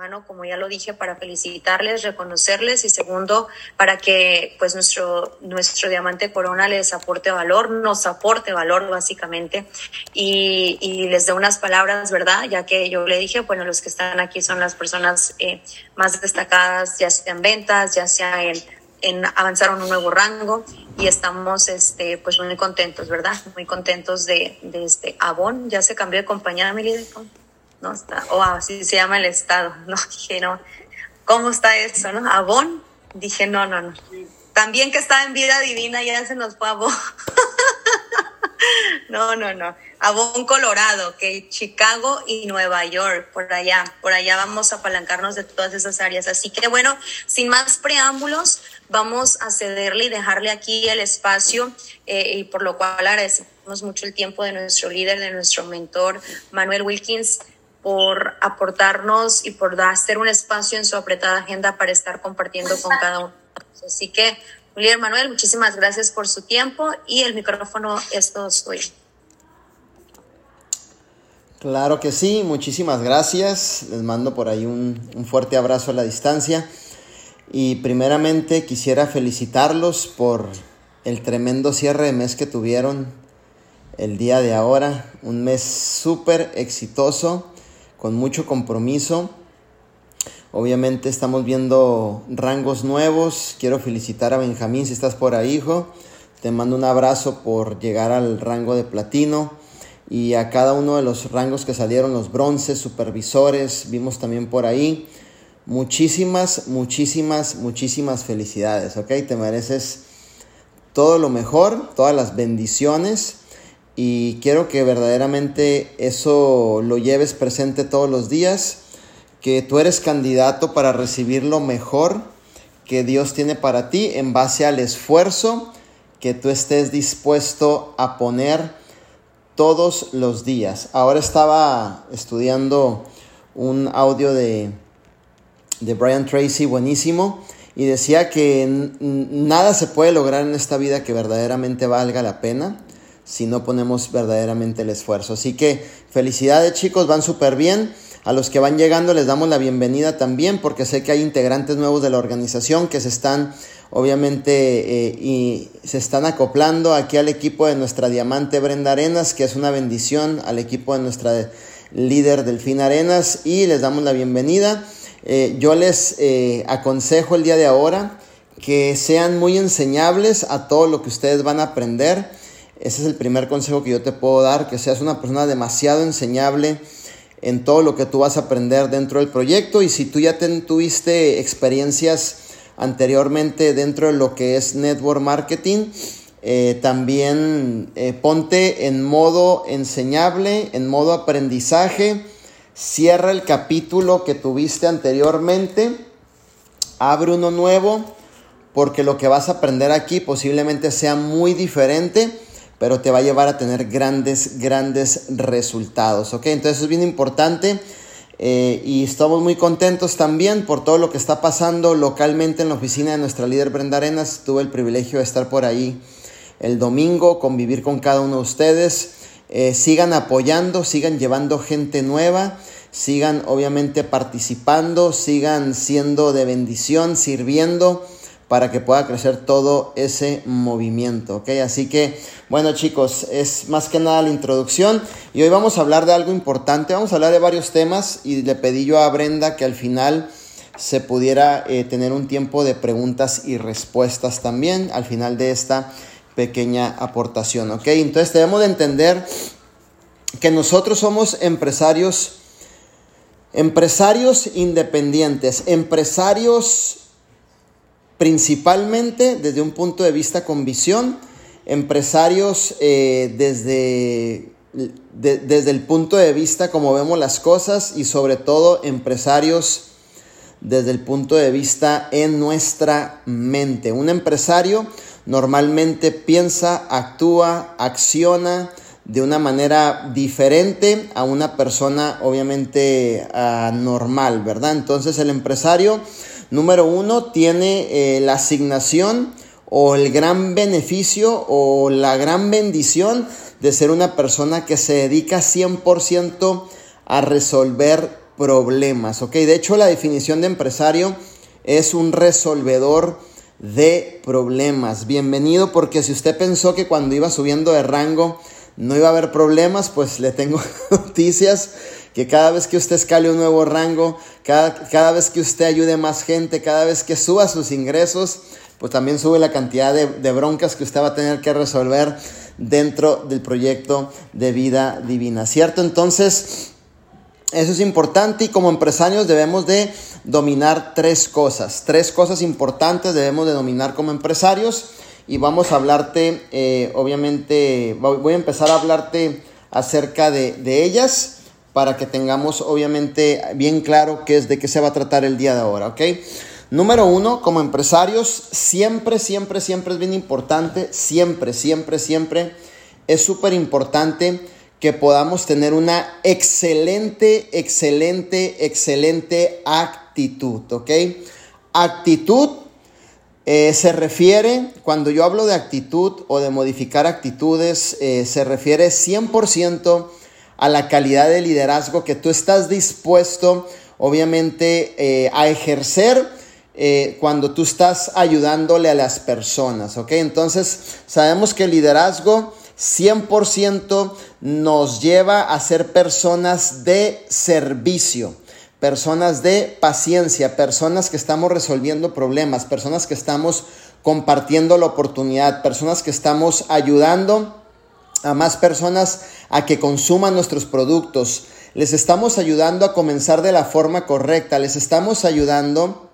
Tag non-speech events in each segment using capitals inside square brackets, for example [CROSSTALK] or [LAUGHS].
antemano, como ya lo dije, para felicitarles, reconocerles y segundo, para que pues nuestro, nuestro diamante corona les aporte valor, nos aporte valor básicamente y, les dé unas palabras, ¿verdad? Ya que yo le dije, bueno, los que están aquí son las personas eh, más destacadas, ya sea en ventas, ya sea en, en avanzar a un nuevo rango y estamos este, pues muy contentos, ¿verdad? Muy contentos de, de este Avon, ya se cambió de compañía, mi líder. ¿No? Está, o así se llama el estado, [LAUGHS] ¿no? Dije, no, ¿cómo está eso, no? Avon, dije, no, no, no. También que estaba en vida divina, ya se nos fue [LAUGHS] no, no, no. Avon, Colorado, que Chicago y Nueva York, por allá, por allá vamos a apalancarnos de todas esas áreas. Así que bueno, sin más preámbulos, vamos a cederle y dejarle aquí el espacio eh, y por lo cual agradecemos mucho el tiempo de nuestro líder, de nuestro mentor, Manuel Wilkins, por aportarnos y por hacer un espacio en su apretada agenda para estar compartiendo con cada uno. Así que, Julián Manuel, muchísimas gracias por su tiempo y el micrófono es todo suyo. Claro que sí, muchísimas gracias. Les mando por ahí un, un fuerte abrazo a la distancia. Y primeramente quisiera felicitarlos por el tremendo cierre de mes que tuvieron el día de ahora. Un mes súper exitoso con mucho compromiso. Obviamente estamos viendo rangos nuevos. Quiero felicitar a Benjamín si estás por ahí, hijo. Te mando un abrazo por llegar al rango de platino y a cada uno de los rangos que salieron, los bronces, supervisores, vimos también por ahí. Muchísimas, muchísimas, muchísimas felicidades, ¿ok? Te mereces todo lo mejor, todas las bendiciones y quiero que verdaderamente eso lo lleves presente todos los días, que tú eres candidato para recibir lo mejor que Dios tiene para ti en base al esfuerzo que tú estés dispuesto a poner todos los días. Ahora estaba estudiando un audio de, de Brian Tracy buenísimo y decía que nada se puede lograr en esta vida que verdaderamente valga la pena si no ponemos verdaderamente el esfuerzo. Así que felicidades chicos, van súper bien. A los que van llegando les damos la bienvenida también porque sé que hay integrantes nuevos de la organización que se están obviamente eh, y se están acoplando aquí al equipo de nuestra diamante Brenda Arenas, que es una bendición al equipo de nuestra líder Delfín Arenas y les damos la bienvenida. Eh, yo les eh, aconsejo el día de ahora que sean muy enseñables a todo lo que ustedes van a aprender ese es el primer consejo que yo te puedo dar, que seas una persona demasiado enseñable en todo lo que tú vas a aprender dentro del proyecto. Y si tú ya tuviste experiencias anteriormente dentro de lo que es network marketing, eh, también eh, ponte en modo enseñable, en modo aprendizaje, cierra el capítulo que tuviste anteriormente, abre uno nuevo, porque lo que vas a aprender aquí posiblemente sea muy diferente pero te va a llevar a tener grandes, grandes resultados, ¿ok? Entonces es bien importante eh, y estamos muy contentos también por todo lo que está pasando localmente en la oficina de nuestra líder Brenda Arenas. Tuve el privilegio de estar por ahí el domingo, convivir con cada uno de ustedes. Eh, sigan apoyando, sigan llevando gente nueva, sigan obviamente participando, sigan siendo de bendición, sirviendo para que pueda crecer todo ese movimiento, ¿ok? Así que, bueno chicos, es más que nada la introducción y hoy vamos a hablar de algo importante, vamos a hablar de varios temas y le pedí yo a Brenda que al final se pudiera eh, tener un tiempo de preguntas y respuestas también al final de esta pequeña aportación, ¿ok? Entonces debemos de entender que nosotros somos empresarios, empresarios independientes, empresarios principalmente desde un punto de vista con visión, empresarios eh, desde, desde el punto de vista como vemos las cosas y sobre todo empresarios desde el punto de vista en nuestra mente. Un empresario normalmente piensa, actúa, acciona de una manera diferente a una persona obviamente normal, ¿verdad? Entonces el empresario Número uno, tiene eh, la asignación o el gran beneficio o la gran bendición de ser una persona que se dedica 100% a resolver problemas, ¿ok? De hecho, la definición de empresario es un resolvedor de problemas. Bienvenido porque si usted pensó que cuando iba subiendo de rango no iba a haber problemas, pues le tengo [LAUGHS] noticias que cada vez que usted escale un nuevo rango, cada, cada, vez que usted ayude más gente, cada vez que suba sus ingresos, pues también sube la cantidad de, de broncas que usted va a tener que resolver dentro del proyecto de vida divina, ¿cierto? Entonces, eso es importante y como empresarios debemos de dominar tres cosas, tres cosas importantes debemos de dominar como empresarios y vamos a hablarte, eh, obviamente, voy a empezar a hablarte acerca de, de, ellas para que tengamos obviamente bien claro qué es de qué se va a tratar el día de ahora, ¿ok? Número uno, como empresarios, siempre, siempre, siempre es bien importante, siempre, siempre, siempre es súper importante que podamos tener una excelente, excelente, excelente actitud, ¿ok? Actitud eh, se refiere, cuando yo hablo de actitud o de modificar actitudes, eh, se refiere 100% a la calidad de liderazgo que tú estás dispuesto, obviamente, eh, a ejercer cuando tú estás ayudándole a las personas, ¿ok? Entonces, sabemos que el liderazgo 100% nos lleva a ser personas de servicio, personas de paciencia, personas que estamos resolviendo problemas, personas que estamos compartiendo la oportunidad, personas que estamos ayudando a más personas a que consuman nuestros productos. Les estamos ayudando a comenzar de la forma correcta, les estamos ayudando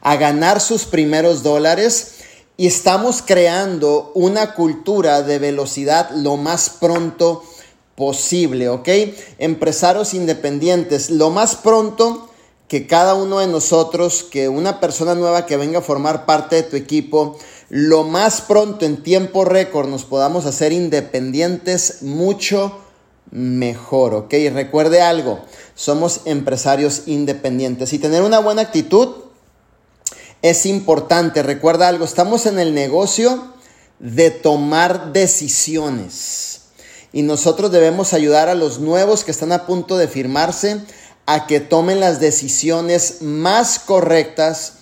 a ganar sus primeros dólares y estamos creando una cultura de velocidad lo más pronto posible, ¿ok? Empresarios independientes, lo más pronto que cada uno de nosotros, que una persona nueva que venga a formar parte de tu equipo, lo más pronto en tiempo récord nos podamos hacer independientes mucho mejor, ¿ok? Y recuerde algo, somos empresarios independientes y tener una buena actitud es importante. Recuerda algo, estamos en el negocio de tomar decisiones. Y nosotros debemos ayudar a los nuevos que están a punto de firmarse a que tomen las decisiones más correctas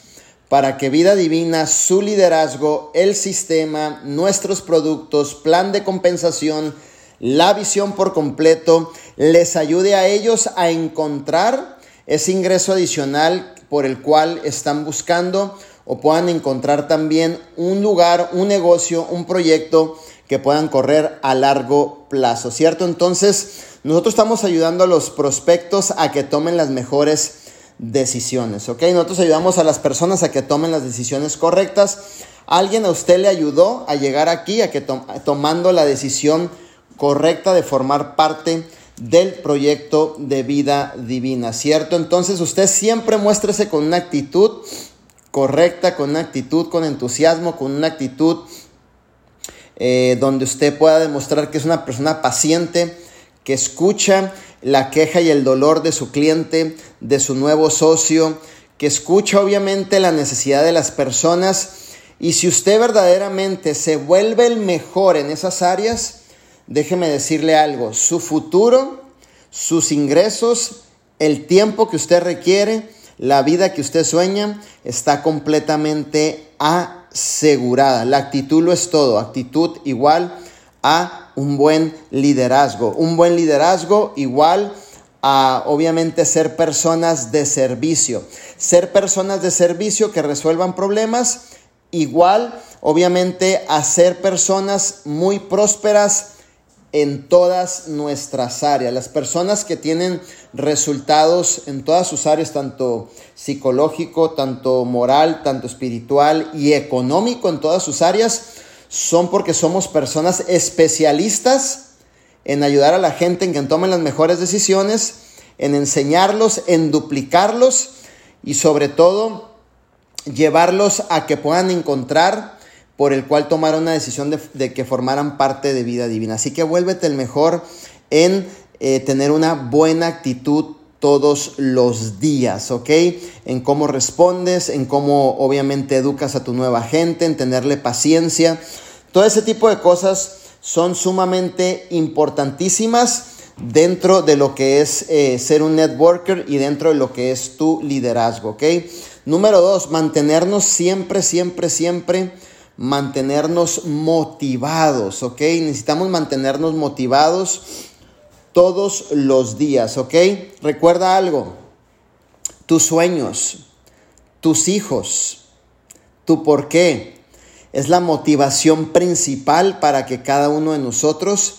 para que Vida Divina, su liderazgo, el sistema, nuestros productos, plan de compensación, la visión por completo, les ayude a ellos a encontrar ese ingreso adicional por el cual están buscando o puedan encontrar también un lugar, un negocio, un proyecto que puedan correr a largo plazo, ¿cierto? Entonces, nosotros estamos ayudando a los prospectos a que tomen las mejores decisiones, ¿ok? Nosotros ayudamos a las personas a que tomen las decisiones correctas. Alguien a usted le ayudó a llegar aquí, a que tomando la decisión correcta de formar parte del proyecto de vida divina, ¿cierto? Entonces usted siempre muéstrese con una actitud correcta, con una actitud, con entusiasmo, con una actitud eh, donde usted pueda demostrar que es una persona paciente, que escucha la queja y el dolor de su cliente, de su nuevo socio, que escucha obviamente la necesidad de las personas. Y si usted verdaderamente se vuelve el mejor en esas áreas, déjeme decirle algo, su futuro, sus ingresos, el tiempo que usted requiere, la vida que usted sueña, está completamente asegurada. La actitud lo es todo, actitud igual a un buen liderazgo. Un buen liderazgo igual a obviamente ser personas de servicio. Ser personas de servicio que resuelvan problemas igual obviamente a ser personas muy prósperas en todas nuestras áreas. Las personas que tienen resultados en todas sus áreas, tanto psicológico, tanto moral, tanto espiritual y económico en todas sus áreas, son porque somos personas especialistas en ayudar a la gente en que tomen las mejores decisiones, en enseñarlos, en duplicarlos y sobre todo llevarlos a que puedan encontrar por el cual tomaron una decisión de, que formaran parte de vida divina. Así que vuélvete el mejor en eh, tener una buena actitud todos los días, ¿ok? En cómo respondes, en cómo obviamente educas a tu nueva gente, en tenerle paciencia. Todo ese tipo de cosas son sumamente importantísimas dentro de lo que es eh, ser un networker y dentro de lo que es tu liderazgo, ¿ok? Número dos, mantenernos siempre, siempre, siempre, mantenernos motivados, ¿ok? Necesitamos mantenernos motivados todos los días, ¿ok? Recuerda algo, tus sueños, tus hijos, tu por qué, es la motivación principal para que cada uno de nosotros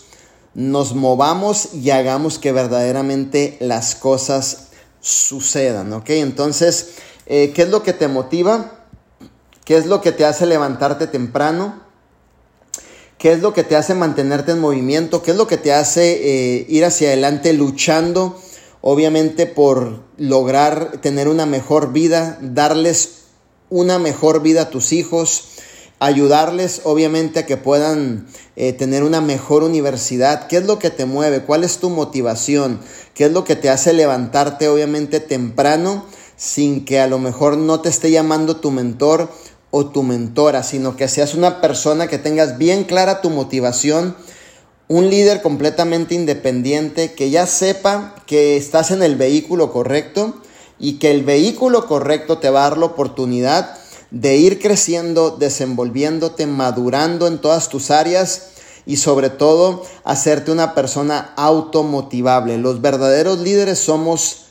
nos movamos y hagamos que verdaderamente las cosas sucedan, ¿ok? Entonces, eh, ¿qué es lo que te motiva? ¿Qué es lo que te hace levantarte temprano? ¿Qué es lo que te hace mantenerte en movimiento? ¿Qué es lo que te hace eh, ir hacia adelante luchando, obviamente, por lograr tener una mejor vida, darles una mejor vida a tus hijos, ayudarles obviamente a que puedan eh, tener una mejor universidad. ¿Qué es lo que te mueve? ¿Cuál es tu motivación? ¿Qué es lo que te hace levantarte obviamente temprano sin que a lo mejor no te esté llamando tu mentor o tu mentora, sino que seas una persona que tengas bien clara tu motivación? Un líder completamente independiente que ya sepa que estás en el vehículo correcto y que el vehículo correcto te va a dar la oportunidad de ir creciendo, desenvolviéndote, madurando en todas tus áreas y sobre todo hacerte una persona automotivable. Los verdaderos líderes somos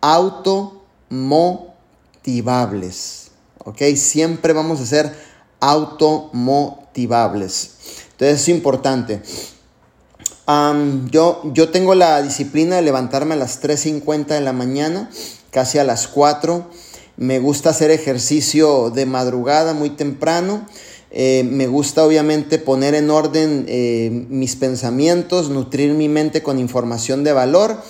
automotivables. ¿Ok? Siempre vamos a ser automotivables. Entonces es importante. yo, yo tengo la disciplina de levantarme a las 3.50 de la mañana, casi a las 4 me gusta hacer ejercicio de madrugada muy temprano. Eh, me gusta obviamente poner en orden eh, mis pensamientos, nutrir mi mente con información de valor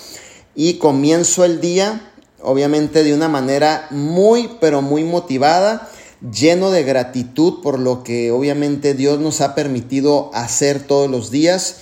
y comienzo el día obviamente de una manera muy pero muy motivada, lleno de gratitud por lo que obviamente Dios nos ha permitido hacer todos los días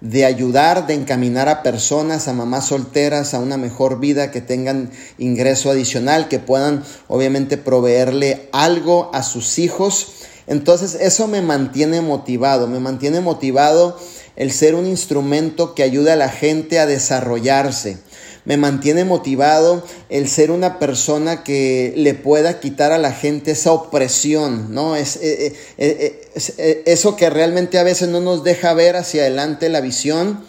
de ayudar, de encaminar a personas, a mamás solteras, a una mejor vida, que tengan ingreso adicional, que puedan obviamente proveerle algo a sus hijos. Entonces eso me mantiene motivado, me mantiene motivado el ser un instrumento que ayude a la gente a desarrollarse me mantiene motivado el ser una persona que le pueda quitar a la gente esa opresión, ¿no? Es, eh, eh, eh, eso que realmente a veces no nos deja ver hacia adelante la visión.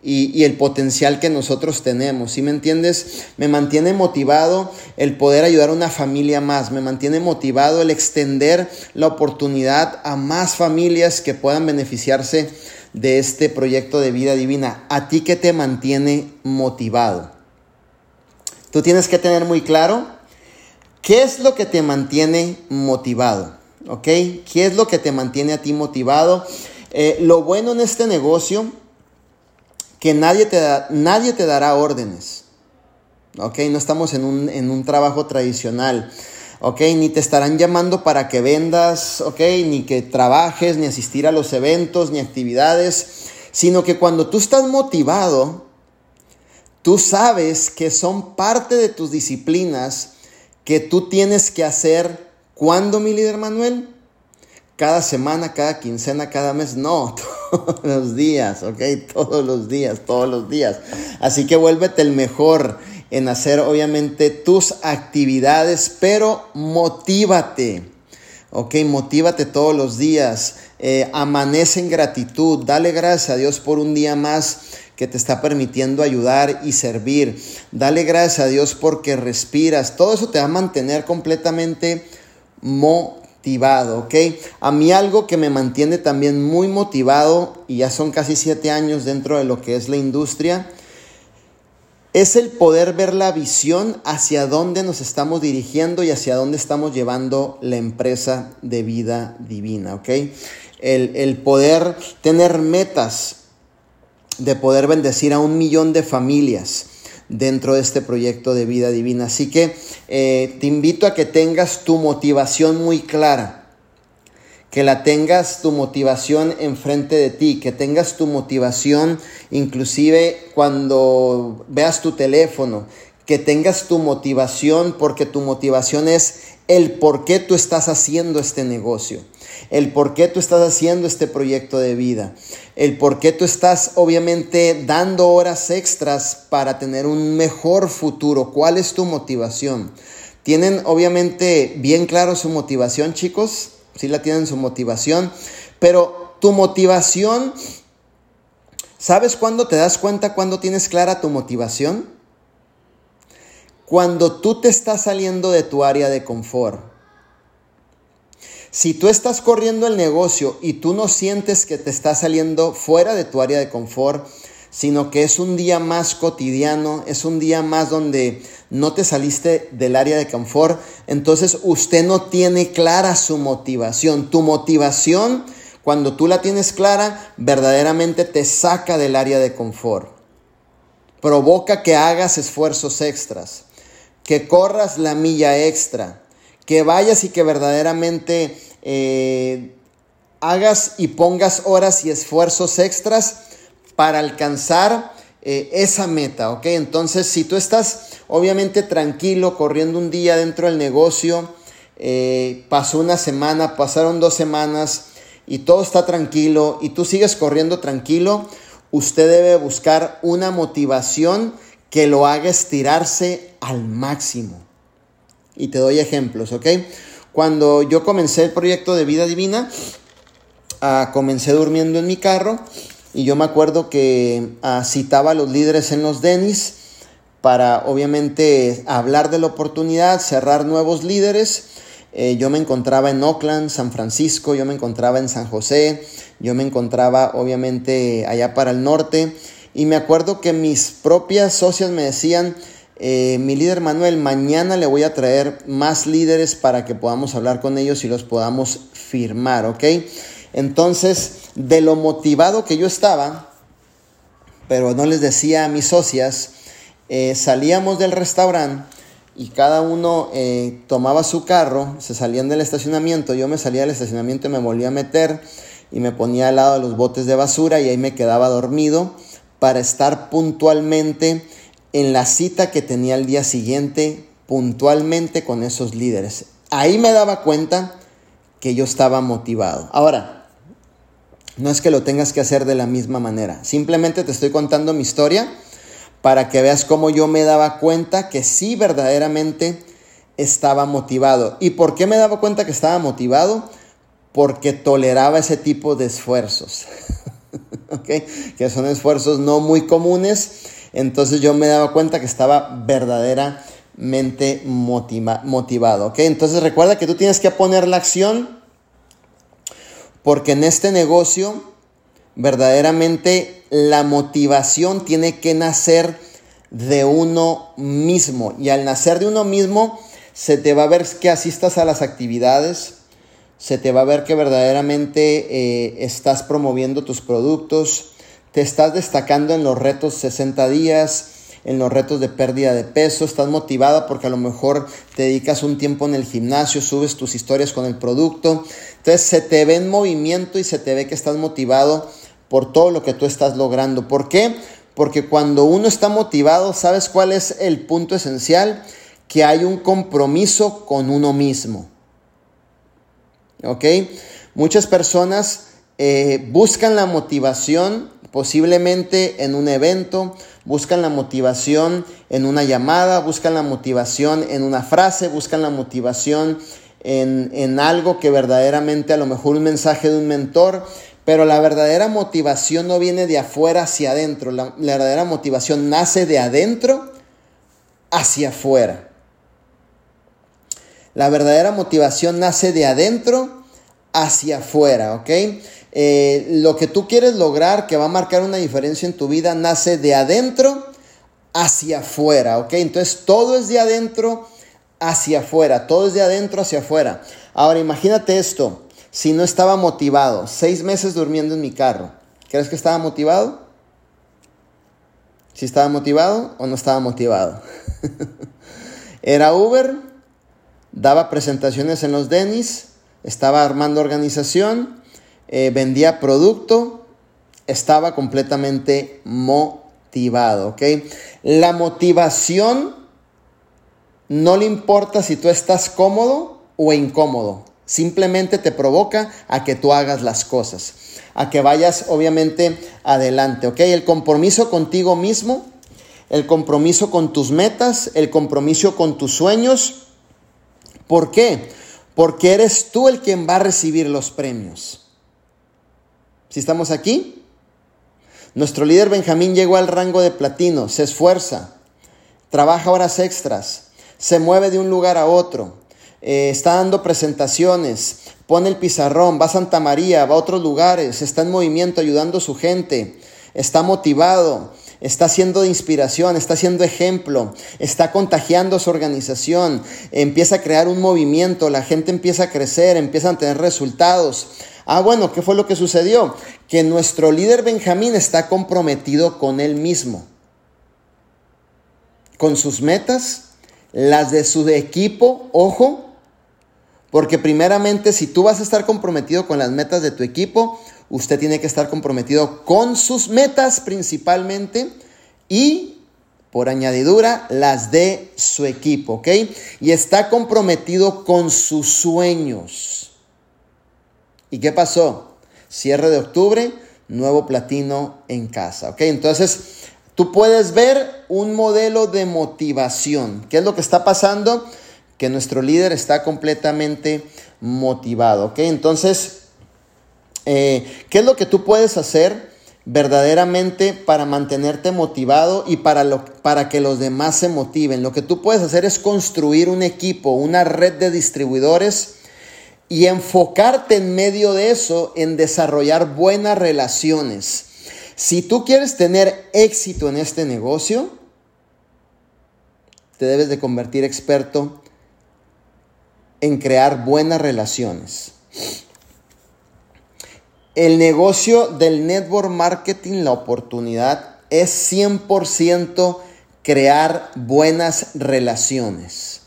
Y, y, el potencial que nosotros tenemos. ¿Sí me entiendes? Me mantiene motivado el poder ayudar a una familia más. Me mantiene motivado el extender la oportunidad a más familias que puedan beneficiarse de este proyecto de vida divina. ¿A ti qué te mantiene motivado? Tú tienes que tener muy claro qué es lo que te mantiene motivado, ¿ok? ¿Qué es lo que te mantiene a ti motivado? Eh, lo bueno en este negocio, que nadie te, da, nadie te dará órdenes, ¿ok? No estamos en un, en un trabajo tradicional. ¿ok? Ni te estarán llamando para que vendas, ¿ok? Ni que trabajes, ni asistir a los eventos, ni actividades, sino que cuando tú estás motivado, Tú sabes que son parte de tus disciplinas que tú tienes que hacer. ¿Cuándo, mi líder Manuel? Cada semana, cada quincena, cada mes. No, [LAUGHS] todos los días, ¿ok? Todos los días, todos los días. Así que vuélvete el mejor en hacer, obviamente, tus actividades, pero motívate. Ok, motívate todos los días. Eh, amanece en gratitud. Dale gracias a Dios por un día más que te está permitiendo ayudar y servir. Dale gracias a Dios porque respiras. Todo eso te va a mantener completamente motivado, ¿ok? A mí algo que me mantiene también muy motivado, y ya son casi siete años dentro de lo que es la industria, es el poder ver la visión hacia dónde nos estamos dirigiendo y hacia dónde estamos llevando la empresa de vida divina, ¿ok? El, el poder tener metas, de poder bendecir a un millón de familias dentro de este proyecto de vida divina. Así que eh, te invito a que tengas tu motivación muy clara, que la tengas tu motivación enfrente de ti, que tengas tu motivación inclusive cuando veas tu teléfono, que tengas tu motivación porque tu motivación es el por qué tú estás haciendo este negocio. El por qué tú estás haciendo este proyecto de vida, el por qué tú estás obviamente dando horas extras para tener un mejor futuro, cuál es tu motivación. ¿Tienen obviamente bien claro su motivación, chicos? Sí la tienen su motivación, pero tu motivación, ¿sabes cuándo te das cuenta cuando tienes clara tu motivación? Cuando tú te estás saliendo de tu área de confort. Si tú estás corriendo el negocio y tú no sientes que te estás saliendo fuera de tu área de confort, sino que es un día más cotidiano, es un día más donde no te saliste del área de confort, entonces usted no tiene clara su motivación. Tu motivación, cuando tú la tienes clara, verdaderamente te saca del área de confort. Provoca que hagas esfuerzos extras, que corras la milla extra, que vayas y que verdaderamente eh, hagas y pongas horas y esfuerzos extras para alcanzar eh, esa meta, ¿ok? Entonces, si tú estás obviamente tranquilo, corriendo un día dentro del negocio, eh, pasó una semana, pasaron dos semanas y todo está tranquilo y tú sigues corriendo tranquilo, usted debe buscar una motivación que lo haga estirarse al máximo. Y te doy ejemplos, ¿ok? Cuando yo comencé el proyecto de vida divina, ah, comencé durmiendo en mi carro y yo me acuerdo que ah, citaba a los líderes en los Denis para obviamente hablar de la oportunidad, cerrar nuevos líderes. Eh, yo me encontraba en Oakland, San Francisco, yo me encontraba en San José, yo me encontraba obviamente allá para el norte y me acuerdo que mis propias socias me decían, eh, mi líder Manuel, mañana le voy a traer más líderes para que podamos hablar con ellos y los podamos firmar, ¿ok? Entonces, de lo motivado que yo estaba, pero no les decía a mis socias, eh, salíamos del restaurante y cada uno eh, tomaba su carro, se salían del estacionamiento, yo me salía del estacionamiento y me volvía a meter y me ponía al lado de los botes de basura y ahí me quedaba dormido para estar puntualmente en la cita que tenía el día siguiente puntualmente con esos líderes. Ahí me daba cuenta que yo estaba motivado. Ahora, no es que lo tengas que hacer de la misma manera. Simplemente te estoy contando mi historia para que veas cómo yo me daba cuenta que sí verdaderamente estaba motivado. ¿Y por qué me daba cuenta que estaba motivado? Porque toleraba ese tipo de esfuerzos. [LAUGHS] Que son esfuerzos no muy comunes entonces yo me daba cuenta que estaba verdaderamente motivado. ¿ok? Entonces recuerda que tú tienes que poner la acción porque en este negocio verdaderamente la motivación tiene que nacer de uno mismo. Y al nacer de uno mismo, se te va a ver que asistas a las actividades, se te va a ver que verdaderamente eh, estás promoviendo tus productos, te estás destacando en los retos 60 días, en los retos de pérdida de peso, estás motivada porque a lo mejor te dedicas un tiempo en el gimnasio, subes tus historias con el producto. Entonces se te ve en movimiento y se te ve que estás motivado por todo lo que tú estás logrando. ¿Por qué? Porque cuando uno está motivado, ¿sabes cuál es el punto esencial? Que hay un compromiso con uno mismo. ¿Ok? Muchas personas eh, buscan la motivación posiblemente en un evento, buscan la motivación en una llamada, buscan la motivación en una frase, buscan la motivación en, algo que verdaderamente a lo mejor un mensaje de un mentor, pero la verdadera motivación no viene de afuera hacia adentro, la, la verdadera motivación nace de adentro hacia afuera. La verdadera motivación nace de adentro hacia afuera, ¿ok? Eh, lo que tú quieres lograr, que va a marcar una diferencia en tu vida, nace de adentro hacia afuera, ¿ok? Entonces todo es de adentro hacia afuera, todo es de adentro hacia afuera. Ahora imagínate esto, si no estaba motivado, seis meses durmiendo en mi carro, ¿crees que estaba motivado? ¿Si estaba motivado o no estaba motivado? [LAUGHS] Era Uber, daba presentaciones en los Denis, estaba armando organización, eh, vendía producto, estaba completamente motivado. La motivación no le importa si tú estás cómodo o incómodo. Simplemente te provoca a que tú hagas las cosas, a que vayas obviamente adelante, ¿ok? El compromiso contigo mismo, el compromiso con tus metas, el compromiso con tus sueños. ¿Por qué? Porque eres tú el quien va a recibir los premios. Si estamos aquí, nuestro líder Benjamín llegó al rango de platino, se esfuerza, trabaja horas extras, se mueve de un lugar a otro, eh, está dando presentaciones, pone el pizarrón, va a Santa María, va a otros lugares, está en movimiento ayudando a su gente, está motivado, está siendo de inspiración, está siendo ejemplo, está contagiando su organización, empieza a crear un movimiento, la gente empieza a crecer, empiezan a tener resultados. Ah, bueno, ¿qué fue lo que sucedió? Que nuestro líder Benjamín está comprometido con él mismo, con sus metas, las de su equipo, ojo, porque primeramente si tú vas a estar comprometido con las metas de tu equipo, usted tiene que estar comprometido con sus metas principalmente y por añadidura las de su equipo, ¿ok? Y está comprometido con sus sueños. ¿Y qué pasó? Cierre de octubre, nuevo platino en casa, ¿ok? Entonces, tú puedes ver un modelo de motivación. ¿Qué es lo que está pasando? que nuestro líder está completamente motivado. ¿ok? Entonces, eh, ¿qué es lo que tú puedes hacer verdaderamente para mantenerte motivado y para, lo, para que los demás se motiven? Lo que tú puedes hacer es construir un equipo, una red de distribuidores y enfocarte en medio de eso en desarrollar buenas relaciones. Si tú quieres tener éxito en este negocio, te debes de convertir experto en crear buenas relaciones. El negocio del network marketing, la oportunidad, es 100% crear buenas relaciones.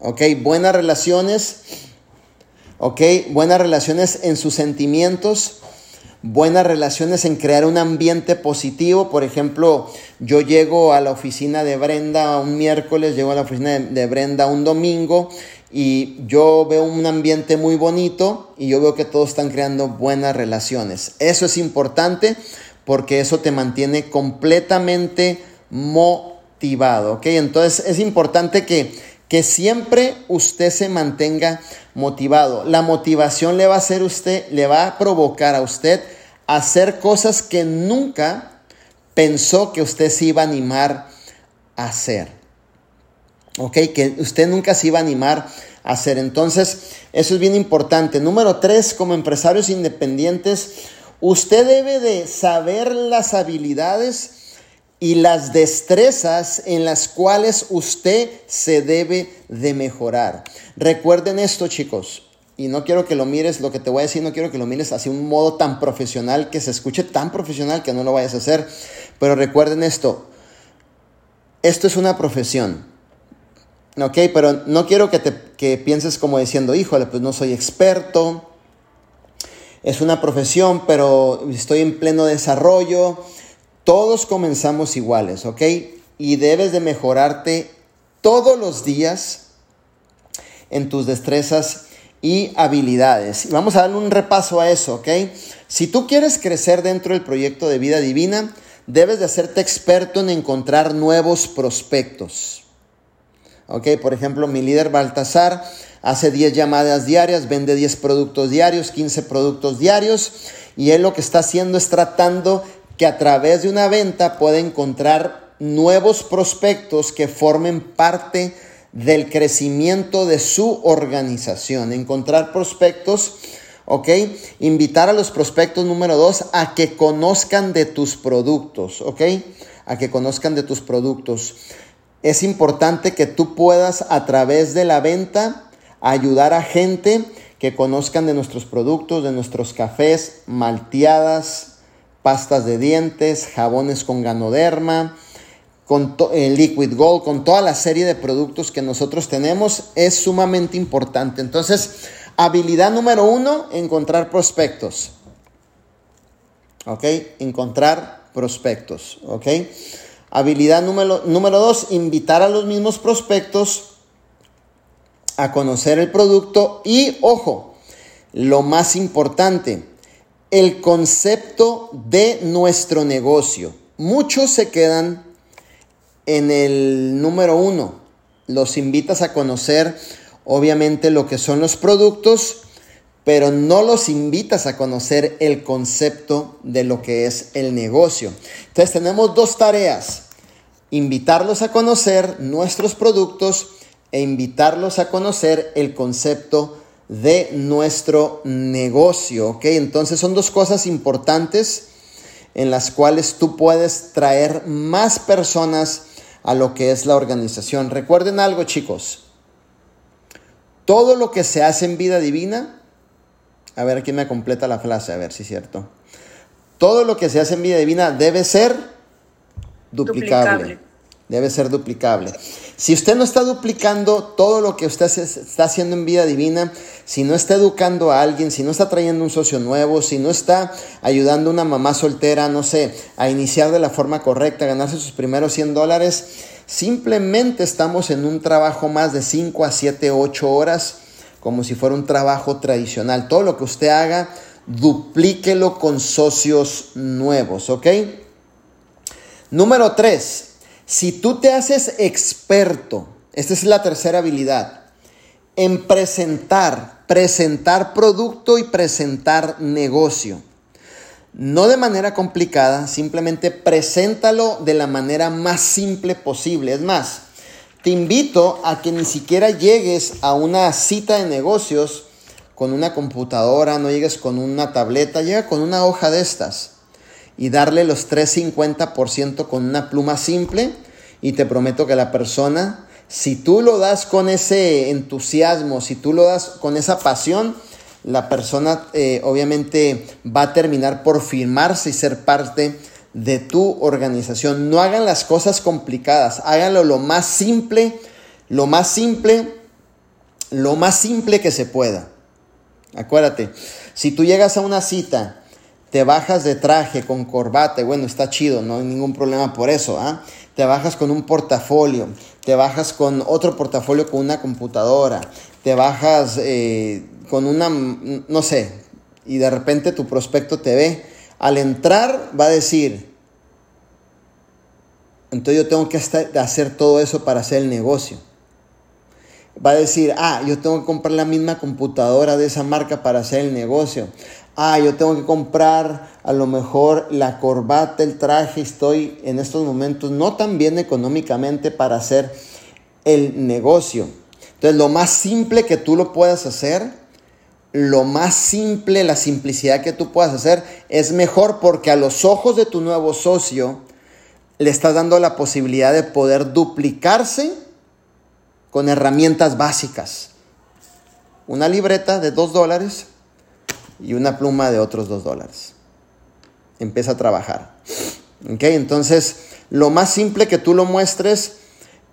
¿Ok? Buenas relaciones. ¿Ok? Buenas relaciones en sus sentimientos, buenas relaciones en crear un ambiente positivo. Por ejemplo, yo llego a la oficina de Brenda un miércoles, llego a la oficina de, Brenda un domingo y yo veo un ambiente muy bonito y yo veo que todos están creando buenas relaciones. Eso es importante porque eso te mantiene completamente motivado, ¿ok? Entonces es importante que, que siempre usted se mantenga motivado. La motivación le va a hacer usted, le va a provocar a usted hacer cosas que nunca pensó que usted se iba a animar a hacer. ¿Ok? Que usted nunca se iba a animar a hacer. Entonces, eso es bien importante. Número tres, como empresarios independientes, usted debe de saber las habilidades y las destrezas en las cuales usted se debe de mejorar. Recuerden esto, chicos, y no quiero que lo mires, lo que te voy a decir, no quiero que lo mires así un modo tan profesional, que se escuche tan profesional que no lo vayas a hacer, pero recuerden esto, esto es una profesión, ¿ok? Pero no quiero que, te, que pienses como diciendo, híjole, pues no soy experto, es una profesión, pero estoy en pleno desarrollo, todos comenzamos iguales, ¿ok? Y debes de mejorarte todos los días en tus destrezas y habilidades. Vamos a darle un repaso a eso, ¿ok? Si tú quieres crecer dentro del proyecto de vida divina, debes de hacerte experto en encontrar nuevos prospectos. ¿Ok? Por ejemplo, mi líder Baltasar hace 10 llamadas diarias, vende 10 productos diarios, 15 productos diarios, y él lo que está haciendo es tratando que a través de una venta pueda encontrar nuevos prospectos que formen parte del crecimiento de su organización. Encontrar prospectos, ¿ok? Invitar a los prospectos número dos a que conozcan de tus productos, ¿ok? A que conozcan de tus productos. Es importante que tú puedas a través de la venta ayudar a gente que conozcan de nuestros productos, de nuestros cafés, malteadas, pastas de dientes, jabones con ganoderma, con el Liquid Gold, con toda la serie de productos que nosotros tenemos, es sumamente importante. Entonces, habilidad número uno, encontrar prospectos. ¿Ok? Encontrar prospectos. ¿Ok? Habilidad número, número dos, invitar a los mismos prospectos a conocer el producto y, ojo, lo más importante, el concepto de nuestro negocio. Muchos se quedan en el número uno. Los invitas a conocer, obviamente, lo que son los productos, pero no los invitas a conocer el concepto de lo que es el negocio. Entonces tenemos dos tareas. Invitarlos a conocer nuestros productos e invitarlos a conocer el concepto de nuestro negocio. ¿ok? Entonces son dos cosas importantes en las cuales tú puedes traer más personas a lo que es la organización. Recuerden algo chicos, todo lo que se hace en vida divina, a ver aquí me completa la frase, a ver si es cierto. Todo lo que se hace en vida divina debe ser duplicable. Debe ser duplicable. Si usted no está duplicando todo lo que usted está haciendo en vida divina, si no está educando a alguien, si no está trayendo un socio nuevo, si no está ayudando a una mamá soltera, no sé, a iniciar de la forma correcta, a ganarse sus primeros 100 dólares, simplemente estamos en un trabajo más de 5 a 7, 8 horas, como si fuera un trabajo tradicional. Todo lo que usted haga, duplíquelo con socios nuevos, ¿ok? Número 3 si tú te haces experto, esta es la tercera habilidad, en presentar, presentar producto y presentar negocio. No de manera complicada, simplemente preséntalo de la manera más simple posible. Es más, te invito a que ni siquiera llegues a una cita de negocios con una computadora, no llegues con una tableta, llega con una hoja de estas y darle los 350% con una pluma simple y te prometo que la persona, si tú lo das con ese entusiasmo, si tú lo das con esa pasión, la persona eh, obviamente va a terminar por firmarse y ser parte de tu organización. No hagan las cosas complicadas, háganlo lo más simple, lo más simple, lo más simple que se pueda. Acuérdate, si tú llegas a una cita te bajas de traje con corbata, bueno, está chido, no hay ningún problema por eso, ¿ah? Te bajas con un portafolio, te bajas con otro portafolio con una computadora, te bajas eh, con una, no sé, y de repente tu prospecto te ve. Al entrar va a decir, entonces yo tengo que hacer todo eso para hacer el negocio. Va a decir, ah, yo tengo que comprar la misma computadora de esa marca para hacer el negocio ah, yo tengo que comprar a lo mejor la corbata, el traje, estoy en estos momentos no tan bien económicamente para hacer el negocio. Entonces, lo más simple que tú lo puedas hacer, lo más simple, la simplicidad que tú puedas hacer, es mejor porque a los ojos de tu nuevo socio le estás dando la posibilidad de poder duplicarse con herramientas básicas. Una libreta de dos dólares y una pluma de otros dos dólares. Empieza a trabajar. ¿Ok? Entonces, lo más simple que tú lo muestres,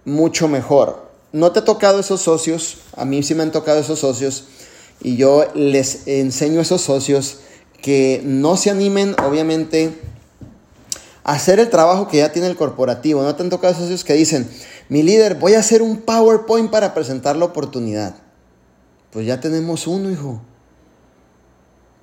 mucho mejor. No te ha tocado esos socios, a mí sí me han tocado esos socios, y yo les enseño a esos socios que no se animen, obviamente, a hacer el trabajo que ya tiene el corporativo. No te han tocado socios que dicen, mi líder, voy a hacer un PowerPoint para presentar la oportunidad. Pues ya tenemos uno, hijo.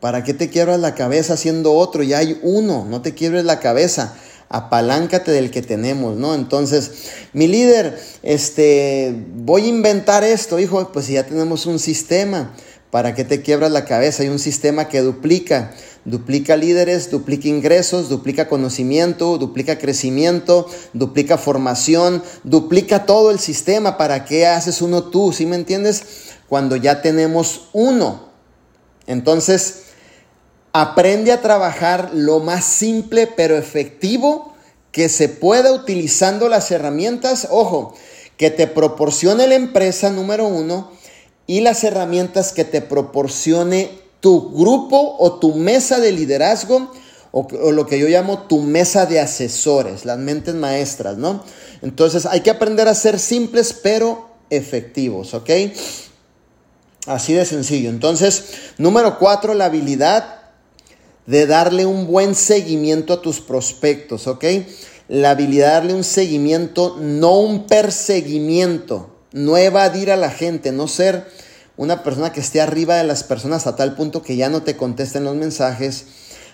¿Para qué te quiebras la cabeza haciendo otro? Ya hay uno, no te quiebres la cabeza. Apaláncate del que tenemos, ¿no? Entonces, mi líder, este, voy a inventar esto, hijo, pues ya tenemos un sistema. ¿Para qué te quiebras la cabeza? Hay un sistema que duplica, duplica líderes, duplica ingresos, duplica conocimiento, duplica crecimiento, duplica formación, duplica todo el sistema. ¿Para qué haces uno tú? ¿Sí me entiendes? Cuando ya tenemos uno. Entonces, Aprende a trabajar lo más simple pero efectivo que se pueda utilizando las herramientas, ojo, que te proporcione la empresa número uno y las herramientas que te proporcione tu grupo o tu mesa de liderazgo o, lo que yo llamo tu mesa de asesores, las mentes maestras, ¿no? Entonces hay que aprender a ser simples pero efectivos, ¿ok? Así de sencillo. Entonces, número cuatro, la habilidad de darle un buen seguimiento a tus prospectos, ¿ok? La habilidad de darle un seguimiento, no un perseguimiento. no evadir a la gente, no ser una persona que esté arriba de las personas a tal punto que ya no te contesten los mensajes,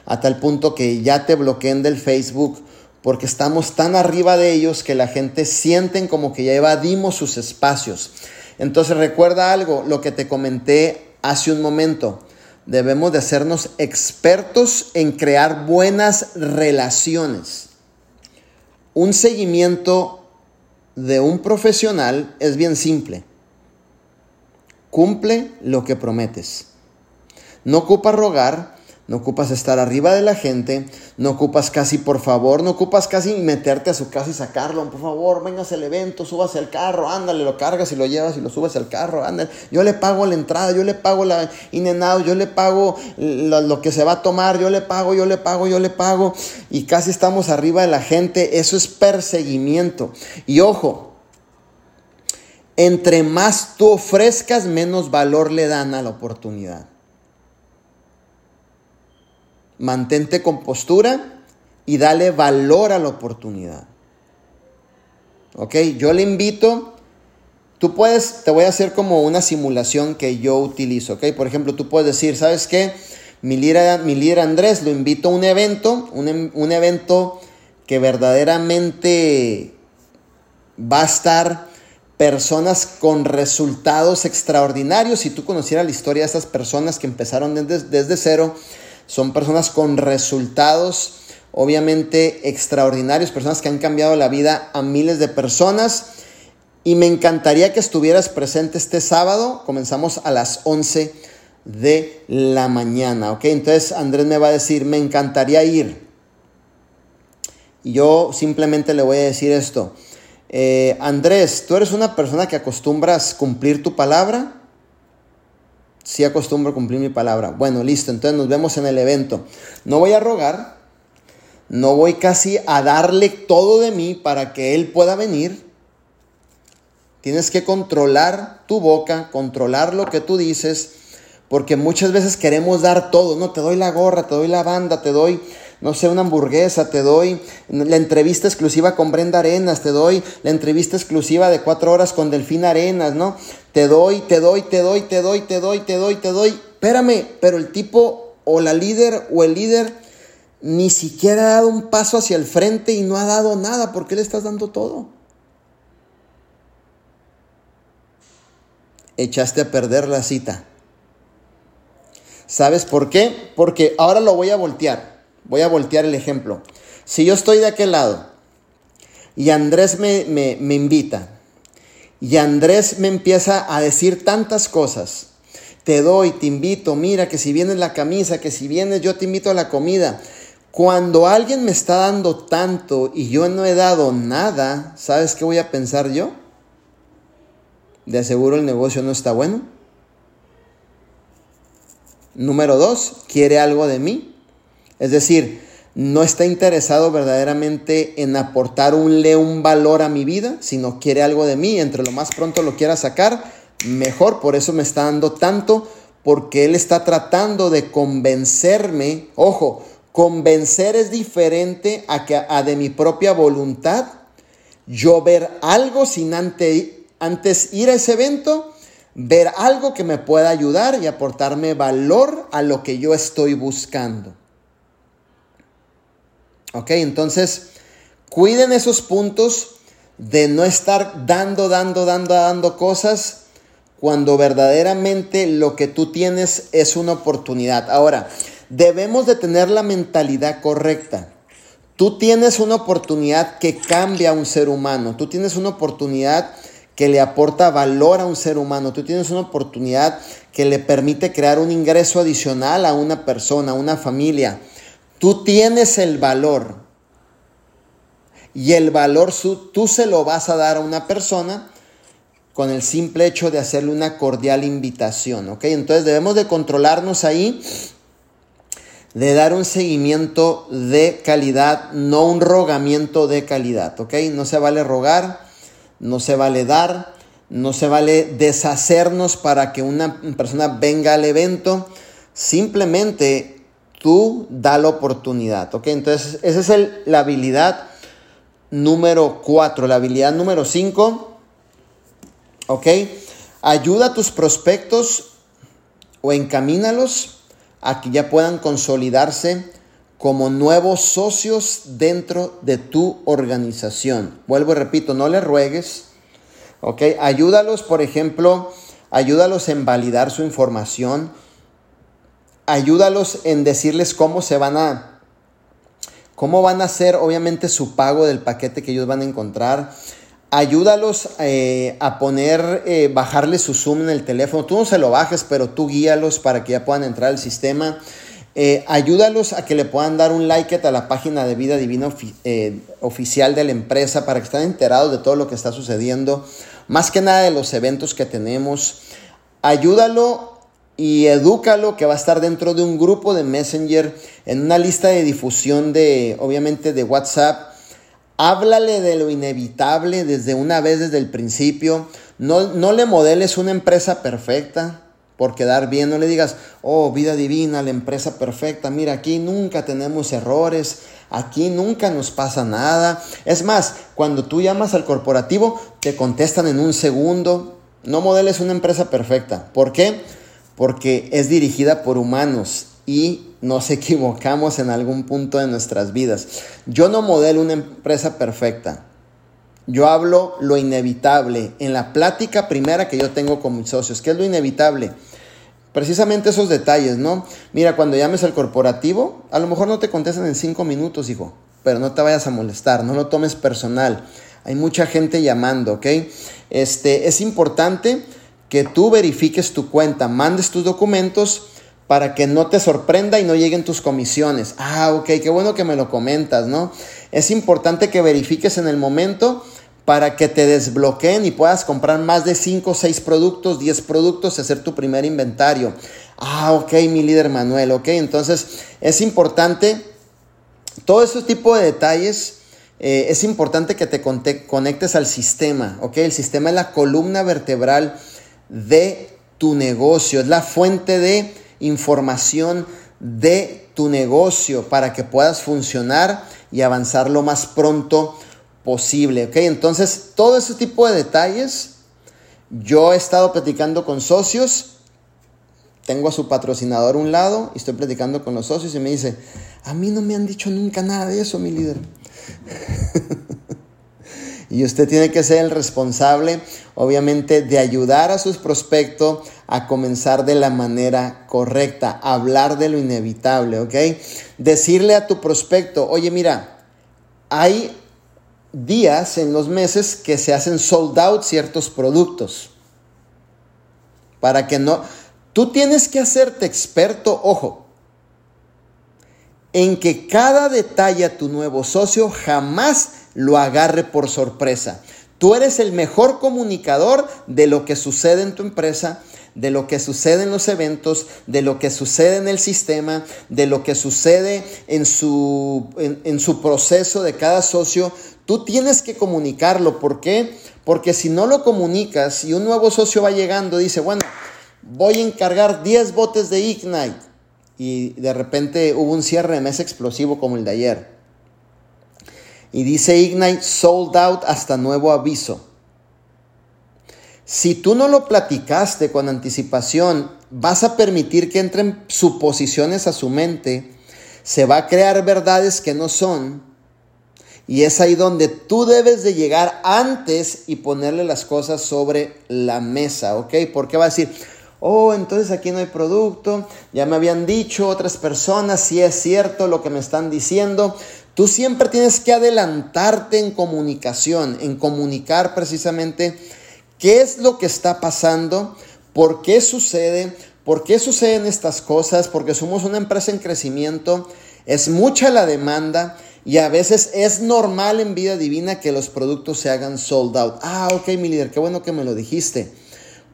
a tal punto que ya te bloqueen del Facebook, porque estamos tan arriba de ellos que la gente sienten como que ya evadimos sus espacios. Entonces recuerda algo, lo que te comenté hace un momento. Debemos de hacernos expertos en crear buenas relaciones. Un seguimiento de un profesional es bien simple. Cumple lo que prometes. No ocupa rogar, no ocupas estar arriba de la gente, no ocupas casi, por favor, no ocupas casi meterte a su casa y sacarlo, por favor, vengas al evento, subas al carro, ándale, lo cargas y lo llevas y lo subes al carro, ándale, yo le pago la entrada, yo le pago la in yo le pago lo, lo que se va a tomar, yo le pago, yo le pago, yo le pago, y casi estamos arriba de la gente, eso es perseguimiento. Y ojo, entre más tú ofrezcas, menos valor le dan a la oportunidad mantente con postura y dale valor a la oportunidad. ¿Ok? Yo le invito, tú puedes, te voy a hacer como una simulación que yo utilizo, ¿ok? Por ejemplo, tú puedes decir, ¿sabes qué? Mi líder, mi líder Andrés lo invito a un evento, un, un evento que verdaderamente va a estar personas con resultados extraordinarios. Si tú conocieras la historia de estas personas que empezaron desde, desde cero, son personas con resultados obviamente extraordinarios, personas que han cambiado la vida a miles de personas. Y me encantaría que estuvieras presente este sábado. Comenzamos a las 11 de la mañana, ¿ok? Entonces Andrés me va a decir, me encantaría ir. Y yo simplemente le voy a decir esto. Eh, Andrés, ¿tú eres una persona que acostumbras cumplir tu palabra? Si acostumbro cumplir mi palabra. Bueno, listo, entonces nos vemos en el evento. No voy a rogar, no voy casi a darle todo de mí para que Él pueda venir. Tienes que controlar tu boca, controlar lo que tú dices, porque muchas veces queremos dar todo, no, te doy la gorra, te doy la banda, te doy no sé, una hamburguesa, te doy la entrevista exclusiva con Brenda Arenas, te doy la entrevista exclusiva de cuatro horas con Delfín Arenas, ¿no? Te doy, te doy, te doy, te doy, te doy, te doy, te doy. Espérame, pero el tipo o la líder o el líder ni siquiera ha dado un paso hacia el frente y no ha dado nada. ¿Por qué le estás dando todo? Echaste a perder la cita. ¿Sabes por qué? Porque ahora lo voy a voltear. Voy a voltear el ejemplo. Si yo estoy de aquel lado y Andrés me, me, invita y Andrés me empieza a decir tantas cosas, te doy, te invito, mira que si vienes la camisa, que si vienes yo te invito a la comida. Cuando alguien me está dando tanto y yo no he dado nada, ¿sabes qué voy a pensar yo? De aseguro el negocio no está bueno. Número dos, quiere algo de mí. Es decir, no está interesado verdaderamente en aportar un, un valor a mi vida, sino quiere algo de mí. Entre lo más pronto lo quiera sacar, mejor. Por eso me está dando tanto, porque él está tratando de convencerme. Ojo, convencer es diferente a que a de mi propia voluntad yo ver algo sin antes ir a ese evento, ver algo que me pueda ayudar y aportarme valor a lo que yo estoy buscando. ¿Ok? Entonces, cuiden esos puntos de no estar dando, dando, dando, dando cosas cuando verdaderamente lo que tú tienes es una oportunidad. Ahora, debemos de tener la mentalidad correcta. Tú tienes una oportunidad que cambia a un ser humano. Tú tienes una oportunidad que le aporta valor a un ser humano. Tú tienes una oportunidad que le permite crear un ingreso adicional a una persona, a una familia. Tú tienes el valor. Y el valor tú se lo vas a dar a una persona con el simple hecho de hacerle una cordial invitación, ¿ok? Entonces debemos de controlarnos ahí, de dar un seguimiento de calidad, no un rogamiento de calidad, ¿ok? No se vale rogar, no se vale dar, no se vale deshacernos para que una persona venga al evento, simplemente tú da la oportunidad, ¿ok? Entonces, esa es el, la habilidad número 4. La habilidad número 5, ¿Ok? Ayuda a tus prospectos o encamínalos a que ya puedan consolidarse como nuevos socios dentro de tu organización. Vuelvo y repito, no les ruegues, ¿ok? Ayúdalos, por ejemplo, ayúdalos en validar su información, ayúdalos en decirles cómo se van a, cómo van a hacer, obviamente, su pago del paquete que ellos van a encontrar. Ayúdalos eh, a poner, eh, bajarle su Zoom en el teléfono. Tú no se lo bajes, pero tú guíalos para que ya puedan entrar al sistema. Eh, ayúdalos a que le puedan dar un like a la página de Vida Divina eh, oficial de la empresa para que estén enterados de todo lo que está sucediendo, más que nada de los eventos que tenemos. Ayúdalo y edúcalo que va a estar dentro de un grupo de Messenger, en una lista de difusión de, obviamente, de WhatsApp. Háblale de lo inevitable desde una vez, desde el principio. No, no le modeles una empresa perfecta por quedar bien. No le digas, oh, vida divina, la empresa perfecta. Mira, aquí nunca tenemos errores. Aquí nunca nos pasa nada. Es más, cuando tú llamas al corporativo, te contestan en un segundo. No modeles una empresa perfecta. ¿Por qué? Porque es dirigida por humanos y nos [LAUGHS] equivocamos en algún punto de nuestras vidas. Yo no modelo una empresa perfecta. Yo hablo lo inevitable en la plática primera que yo tengo con mis socios. ¿Qué es lo inevitable? Precisamente esos detalles, ¿no? Mira, cuando llames al corporativo, a lo mejor no te contestan en cinco minutos, hijo, pero no te vayas a molestar, no lo tomes personal. Hay mucha gente llamando, ¿ok? Este, es importante que tú verifiques tu cuenta, mandes tus documentos para que no te sorprenda y no lleguen tus comisiones. Ah, ok, qué bueno que me lo comentas, ¿no? Es importante que verifiques en el momento para que te desbloqueen y puedas comprar más de 5, 6 productos, 10 productos y hacer tu primer inventario. Ah, ok, mi líder Manuel, ok. Entonces es importante, todo ese tipo de detalles, eh, es importante que te conectes al sistema, ok. El sistema es la columna vertebral de tu negocio, es la fuente de información de tu negocio para que puedas funcionar y avanzar lo más pronto posible, ¿ok? Entonces, todo ese tipo de detalles, yo he estado platicando con socios, tengo a su patrocinador a un lado y estoy platicando con los socios y me dice, a mí no me han dicho nunca nada de eso, mi líder. [LAUGHS] y usted tiene que ser el responsable, obviamente, de ayudar a sus prospectos a comenzar de la manera correcta, hablar de lo inevitable, ¿ok? Decirle a tu prospecto, oye, mira, hay días en los meses que se hacen sold out ciertos productos. Para que no... Tú tienes que hacerte experto, ojo, en que cada detalle a tu nuevo socio jamás lo agarre por sorpresa. Tú eres el mejor comunicador de lo que sucede en tu empresa, de lo que sucede en los eventos, de lo que sucede en el sistema, de lo que sucede en su, en, en su proceso de cada socio. Tú tienes que comunicarlo. ¿Por qué? Porque si no lo comunicas y un nuevo socio va llegando, dice, bueno, voy a encargar 10 botes de Ignite. Y de repente hubo un cierre de mes explosivo como el de ayer. Y dice Ignite sold out hasta nuevo aviso. Si tú no lo platicaste con anticipación, vas a permitir que entren suposiciones a su mente, se va a crear verdades que no son y es ahí donde tú debes de llegar antes y ponerle las cosas sobre la mesa, ¿ok? Porque va a decir, oh, entonces aquí no hay producto, ya me habían dicho otras personas, si es cierto lo que me están diciendo. Tú siempre tienes que adelantarte en comunicación, en comunicar precisamente qué es lo que está pasando, por qué sucede, por qué suceden estas cosas, porque somos una empresa en crecimiento, es mucha la demanda y a veces es normal en vida divina que los productos se hagan sold out. Ah, ok, mi líder, qué bueno que me lo dijiste.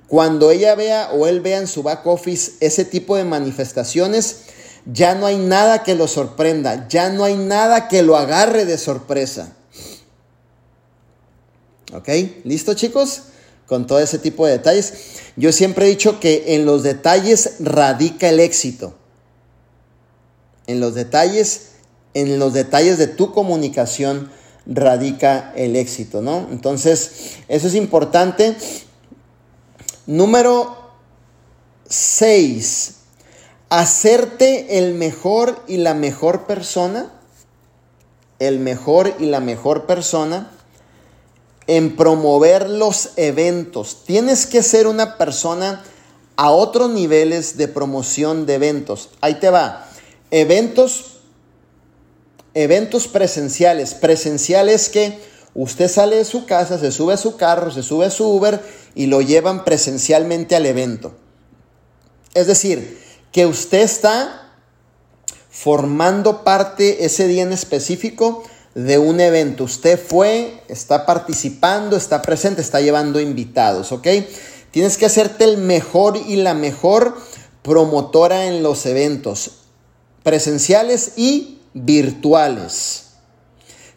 Cuando ella vea o él vea en su back office ese tipo de manifestaciones, ya no hay nada que lo sorprenda, ya no hay nada que lo agarre de sorpresa. ¿Ok? ¿Listo chicos? Con todo ese tipo de detalles. Yo siempre he dicho que en los detalles radica el éxito. En los detalles en los detalles de tu comunicación radica el éxito, ¿no? Entonces, eso es importante. Número 6. Hacerte el mejor y la mejor persona. El mejor y la mejor persona en promover los eventos. Tienes que ser una persona a otros niveles de promoción de eventos. Ahí te va. Eventos, eventos presenciales. Presenciales que usted sale de su casa, se sube a su carro, se sube a su Uber y lo llevan presencialmente al evento. Es decir, que usted está formando parte ese día en específico de un evento. Usted fue, está participando, está presente, está llevando invitados, ¿ok? Tienes que hacerte el mejor y la mejor promotora en los eventos presenciales y virtuales.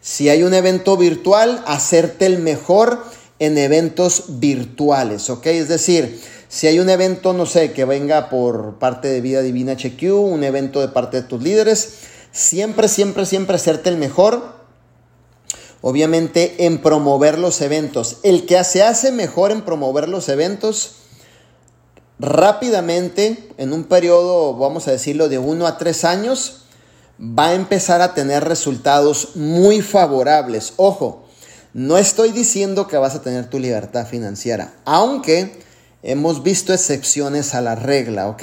Si hay un evento virtual, hacerte el mejor en eventos virtuales, ¿ok? Es decir, si hay un evento, no sé, que venga por parte de Vida Divina HQ, un evento de parte de tus líderes, siempre, siempre, siempre hacerte el mejor obviamente en promover los eventos. El que se hace mejor en promover los eventos, rápidamente, en un periodo, vamos a decirlo, de uno a tres años, va a empezar a tener resultados muy favorables. Ojo, no estoy diciendo que vas a tener tu libertad financiera, aunque hemos visto excepciones a la regla, ¿ok?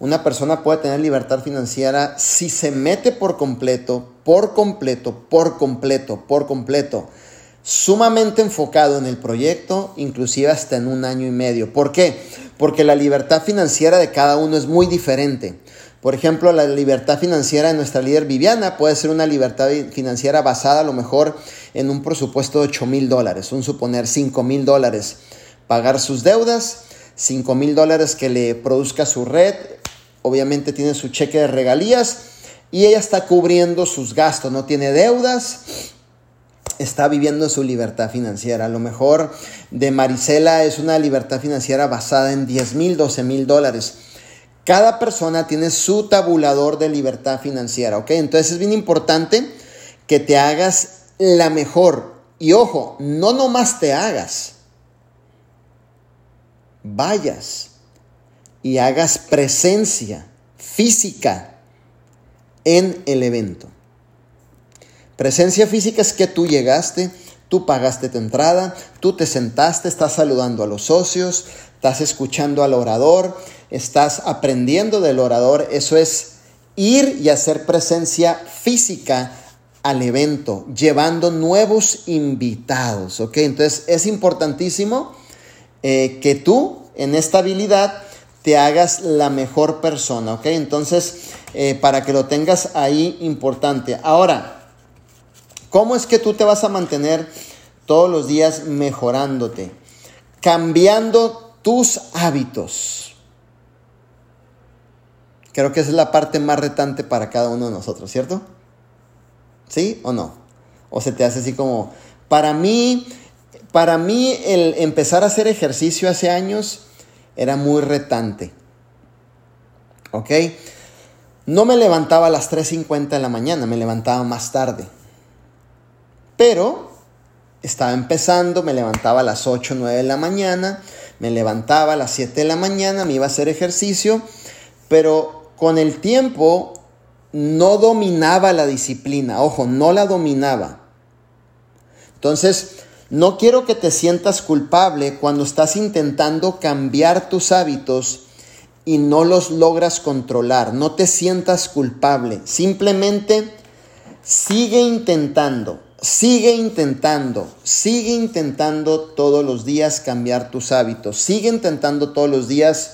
Una persona puede tener libertad financiera si se mete por completo, por completo, por completo, por completo, sumamente enfocado en el proyecto, inclusive hasta en un año y medio. ¿Por qué? Porque la libertad financiera de cada uno es muy diferente. Por ejemplo, la libertad financiera de nuestra líder Viviana puede ser una libertad financiera basada a lo mejor en un presupuesto de 8 mil dólares, un suponer 5 mil dólares, pagar sus deudas, 5 mil dólares que le produzca su red, obviamente tiene su cheque de regalías y ella está cubriendo sus gastos, no tiene deudas, está viviendo su libertad financiera. A lo mejor de Marisela es una libertad financiera basada en 10 mil, 12 mil dólares. Cada persona tiene su tabulador de libertad financiera, ¿ok? Entonces es bien importante que te hagas la mejor. Y ojo, no nomás te hagas, vayas y hagas presencia física en el evento. Presencia física es que tú llegaste, tú pagaste tu entrada, tú te sentaste, estás saludando a los socios, estás escuchando al orador, estás aprendiendo del orador. Eso es ir y hacer presencia física al evento, llevando nuevos invitados. ¿ok? Entonces es importantísimo eh, que tú en esta habilidad te hagas la mejor persona, ¿ok? Entonces, eh, para que lo tengas ahí importante. Ahora, ¿cómo es que tú te vas a mantener todos los días mejorándote? Cambiando tus hábitos. Creo que es la parte más retante para cada uno de nosotros, ¿cierto? ¿Sí o no? O se te hace así como, para mí, para mí el empezar a hacer ejercicio hace años, era muy retante. ¿Ok? No me levantaba a las 3.50 de la mañana, me levantaba más tarde. Pero estaba empezando, me levantaba a las 8, 9 de la mañana, me levantaba a las 7 de la mañana, me iba a hacer ejercicio, pero con el tiempo no dominaba la disciplina, ojo, no la dominaba. Entonces, no quiero que te sientas culpable cuando estás intentando cambiar tus hábitos y no los logras controlar. No te sientas culpable. Simplemente sigue intentando, sigue intentando, sigue intentando todos los días cambiar tus hábitos. Sigue intentando todos los días.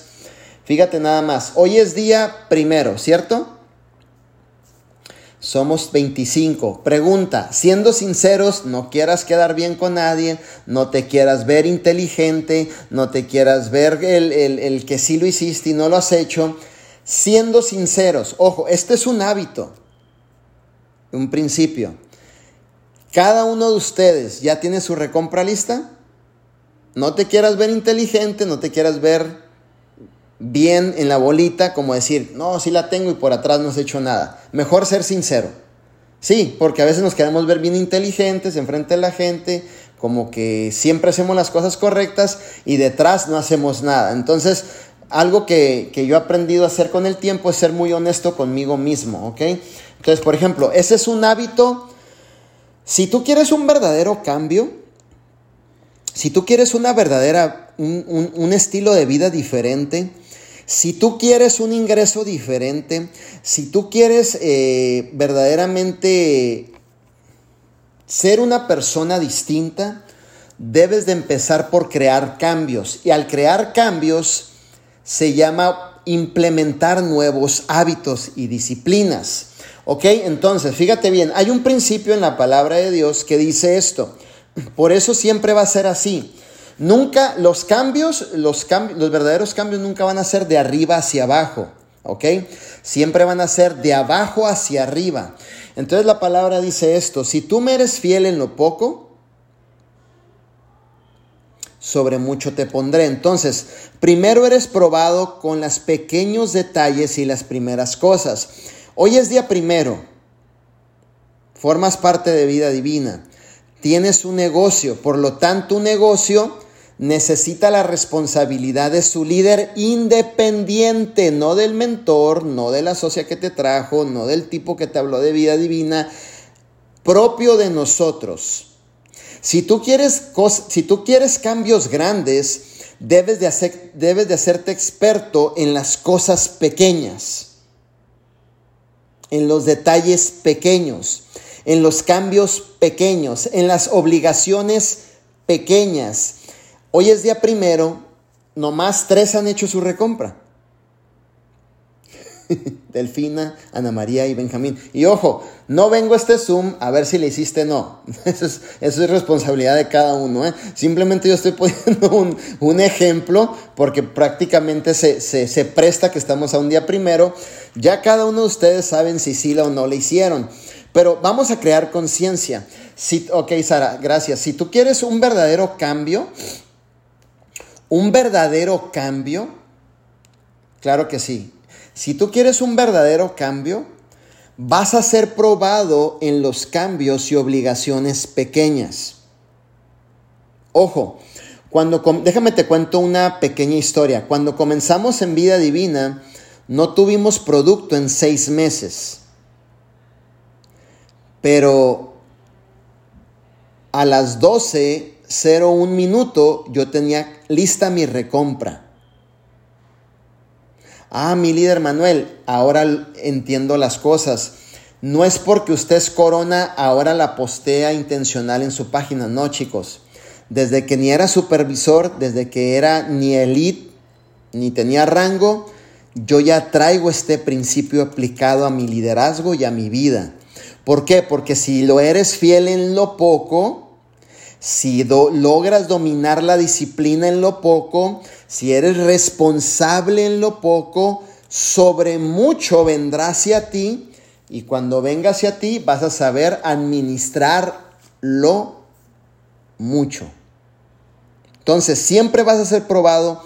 Fíjate nada más. Hoy es día primero, ¿cierto? Somos 25. Pregunta, siendo sinceros, no quieras quedar bien con nadie, no te quieras ver inteligente, no te quieras ver el, el, que sí lo hiciste y no lo has hecho. Siendo sinceros, ojo, este es un hábito, un principio. Cada uno de ustedes ya tiene su recompra lista. No te quieras ver inteligente, no te quieras ver bien en la bolita, como decir, no, sí la tengo y por atrás no has hecho nada. Mejor ser sincero. Sí, porque a veces nos queremos ver bien inteligentes enfrente de la gente, como que siempre hacemos las cosas correctas y detrás no hacemos nada. Entonces, algo que, yo he aprendido a hacer con el tiempo es ser muy honesto conmigo mismo, ¿ok? Entonces, por ejemplo, ese es un hábito. Si tú quieres un verdadero cambio, si tú quieres una verdadera, un, estilo de vida diferente, si tú quieres un ingreso diferente, si tú quieres eh, verdaderamente ser una persona distinta, debes de empezar por crear cambios. Y al crear cambios se llama implementar nuevos hábitos y disciplinas. ¿Ok? Entonces, fíjate bien, hay un principio en la palabra de Dios que dice esto. Por eso siempre va a ser así. Nunca, los cambios, los, los verdaderos cambios nunca van a ser de arriba hacia abajo. ¿Ok? Siempre van a ser de abajo hacia arriba. Entonces la palabra dice esto, si tú me eres fiel en lo poco, sobre mucho te pondré. Entonces, primero eres probado con los pequeños detalles y las primeras cosas. Hoy es día primero, formas parte de vida divina, tienes un negocio, por lo tanto un negocio necesita la responsabilidad de su líder independiente, no del mentor, no de la socia que te trajo, no del tipo que te habló de vida divina, propio de nosotros. Si tú quieres, si tú quieres cambios grandes, debes de, hacer, debes de hacerte experto en las cosas pequeñas, en los detalles pequeños, en los cambios pequeños, en las obligaciones pequeñas Hoy es día primero, nomás tres han hecho su recompra. [LAUGHS] Delfina, Ana María y Benjamín. Y ojo, no vengo a este Zoom a ver si le hiciste no. [LAUGHS] Eso es, eso es responsabilidad de cada uno. ¿eh? Simplemente yo estoy [LAUGHS] poniendo un, ejemplo porque prácticamente se, se, presta que estamos a un día primero. Ya cada uno de ustedes saben si sí o no le hicieron. Pero vamos a crear conciencia. Si, ok, Sara, gracias. Si tú quieres un verdadero cambio, ¿Un verdadero cambio? Claro que sí. Si tú quieres un verdadero cambio, vas a ser probado en los cambios y obligaciones pequeñas. Ojo, cuando déjame te cuento una pequeña historia. Cuando comenzamos en vida divina, no tuvimos producto en seis meses. Pero a las 12 un minuto yo tenía lista mi recompra. Ah, mi líder Manuel, ahora entiendo las cosas. No es porque usted es corona, ahora la postea intencional en su página. No, chicos. Desde que ni era supervisor, desde que era ni elite, ni tenía rango, yo ya traigo este principio aplicado a mi liderazgo y a mi vida. ¿Por qué? Porque si lo eres fiel en lo poco, si logras dominar la disciplina en lo poco, si eres responsable en lo poco, sobre mucho vendrá hacia ti y cuando venga hacia ti vas a saber administrar lo mucho. Entonces siempre vas a ser probado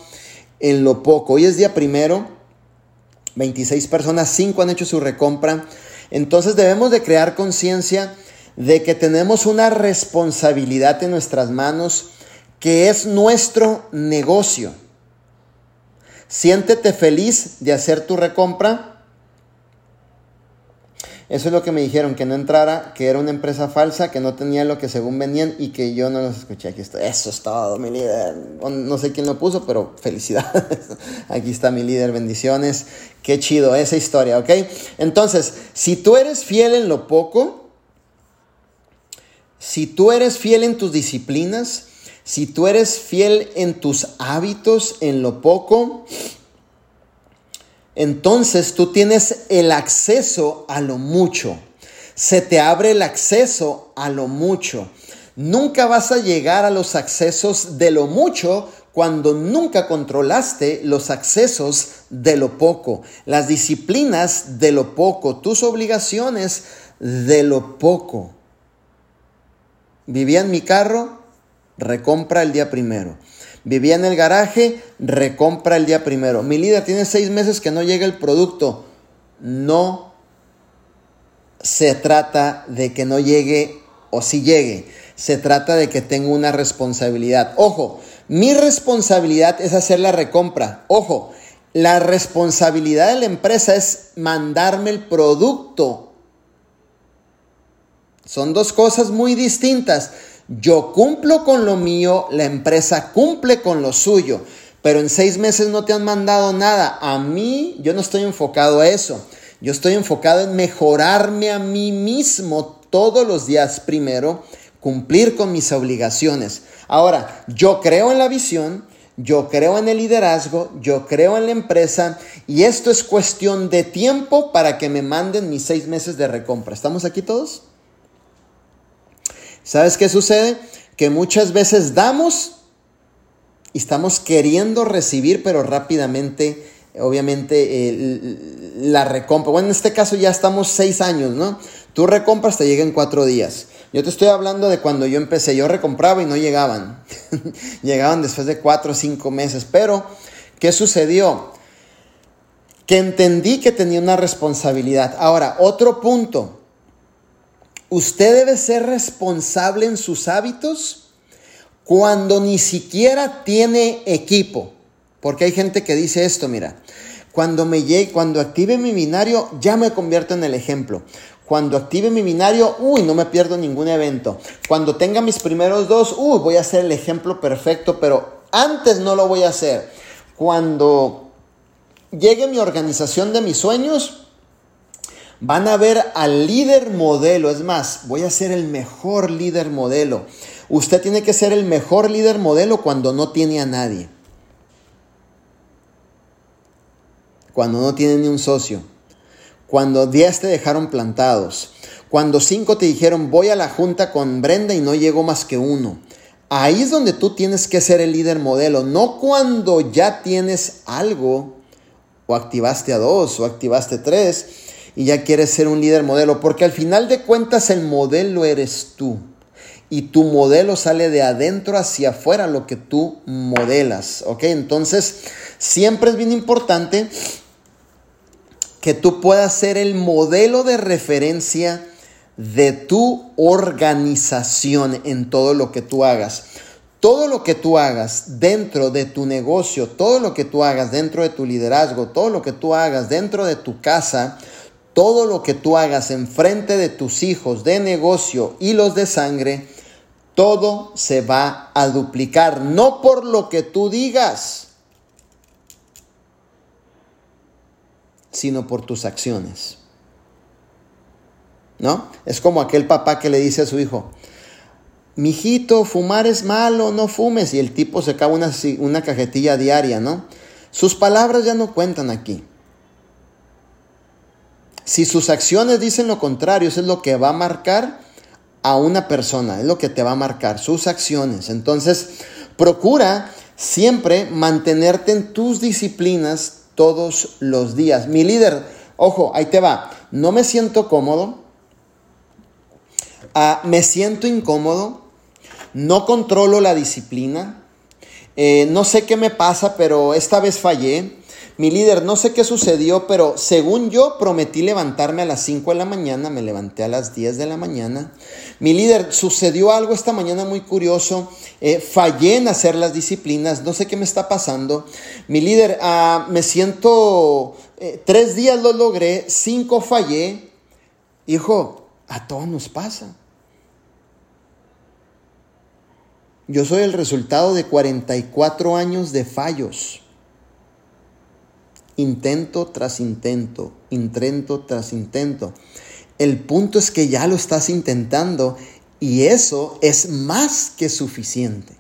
en lo poco. Hoy es día primero, 26 personas, 5 han hecho su recompra. Entonces debemos de crear conciencia de que tenemos una responsabilidad en nuestras manos que es nuestro negocio. Siéntete feliz de hacer tu recompra. Eso es lo que me dijeron, que no entrara, que era una empresa falsa, que no tenía lo que según venían y que yo no los escuché. Aquí está. Eso es todo, mi líder. No sé quién lo puso, pero felicidades. [LAUGHS] Aquí está mi líder, bendiciones. Qué chido esa historia, ¿ok? Entonces, si tú eres fiel en lo poco, si tú eres fiel en tus disciplinas, si tú eres fiel en tus hábitos, en lo poco, entonces tú tienes el acceso a lo mucho. Se te abre el acceso a lo mucho. Nunca vas a llegar a los accesos de lo mucho cuando nunca controlaste los accesos de lo poco, las disciplinas de lo poco, tus obligaciones de lo poco. Vivía en mi carro, recompra el día primero. Vivía en el garaje, recompra el día primero. Mi líder tiene seis meses que no llega el producto. No se trata de que no llegue o si llegue. Se trata de que tengo una responsabilidad. Ojo, mi responsabilidad es hacer la recompra. Ojo, la responsabilidad de la empresa es mandarme el producto. Son dos cosas muy distintas. Yo cumplo con lo mío, la empresa cumple con lo suyo, pero en seis meses no te han mandado nada. A mí, yo no estoy enfocado a eso. Yo estoy enfocado en mejorarme a mí mismo todos los días primero, cumplir con mis obligaciones. Ahora, yo creo en la visión, yo creo en el liderazgo, yo creo en la empresa y esto es cuestión de tiempo para que me manden mis seis meses de recompra. ¿Estamos aquí todos? ¿Sabes qué sucede? Que muchas veces damos y estamos queriendo recibir, pero rápidamente, obviamente, la recompra. Bueno, en este caso ya estamos seis años, ¿no? Tú recompras, te llega en cuatro días. Yo te estoy hablando de cuando yo empecé. Yo recompraba y no llegaban. [LAUGHS] llegaban después de cuatro o cinco meses. Pero, ¿qué sucedió? Que entendí que tenía una responsabilidad. Ahora, otro punto. Usted debe ser responsable en sus hábitos cuando ni siquiera tiene equipo. Porque hay gente que dice esto, mira, cuando me llegue, cuando active mi binario, ya me convierto en el ejemplo. Cuando active mi binario, uy, no me pierdo ningún evento. Cuando tenga mis primeros dos, uy, voy a ser el ejemplo perfecto, pero antes no lo voy a hacer. Cuando llegue mi organización de mis sueños, Van a ver al líder modelo. Es más, voy a ser el mejor líder modelo. Usted tiene que ser el mejor líder modelo cuando no tiene a nadie. Cuando no tiene ni un socio. Cuando 10 te dejaron plantados. Cuando 5 te dijeron voy a la junta con Brenda y no llegó más que uno. Ahí es donde tú tienes que ser el líder modelo. No cuando ya tienes algo o activaste a dos o activaste tres y ya quieres ser un líder modelo, porque al final de cuentas el modelo eres tú. Y tu modelo sale de adentro hacia afuera lo que tú modelas, ¿ok? Entonces, siempre es bien importante que tú puedas ser el modelo de referencia de tu organización en todo lo que tú hagas. Todo lo que tú hagas dentro de tu negocio, todo lo que tú hagas dentro de tu liderazgo, todo lo que tú hagas dentro de tu casa, todo lo que tú hagas en frente de tus hijos de negocio y los de sangre, todo se va a duplicar, no por lo que tú digas, sino por tus acciones. ¿No? Es como aquel papá que le dice a su hijo, mijito, fumar es malo, no fumes, y el tipo se acaba una, una cajetilla diaria, ¿no? Sus palabras ya no cuentan aquí. Si sus acciones dicen lo contrario, eso es lo que va a marcar a una persona, es lo que te va a marcar, sus acciones. Entonces, procura siempre mantenerte en tus disciplinas todos los días. Mi líder, ojo, ahí te va, no me siento cómodo, ah, me siento incómodo, no controlo la disciplina, eh, no sé qué me pasa, pero esta vez fallé. Mi líder, no sé qué sucedió, pero según yo prometí levantarme a las 5 de la mañana, me levanté a las 10 de la mañana. Mi líder, sucedió algo esta mañana muy curioso, eh, fallé en hacer las disciplinas, no sé qué me está pasando. Mi líder, ah, me siento, eh, tres días lo logré, cinco fallé. Hijo, a todos nos pasa. Yo soy el resultado de 44 años de fallos intento tras intento, intento tras intento. El punto es que ya lo estás intentando y eso es más que suficiente.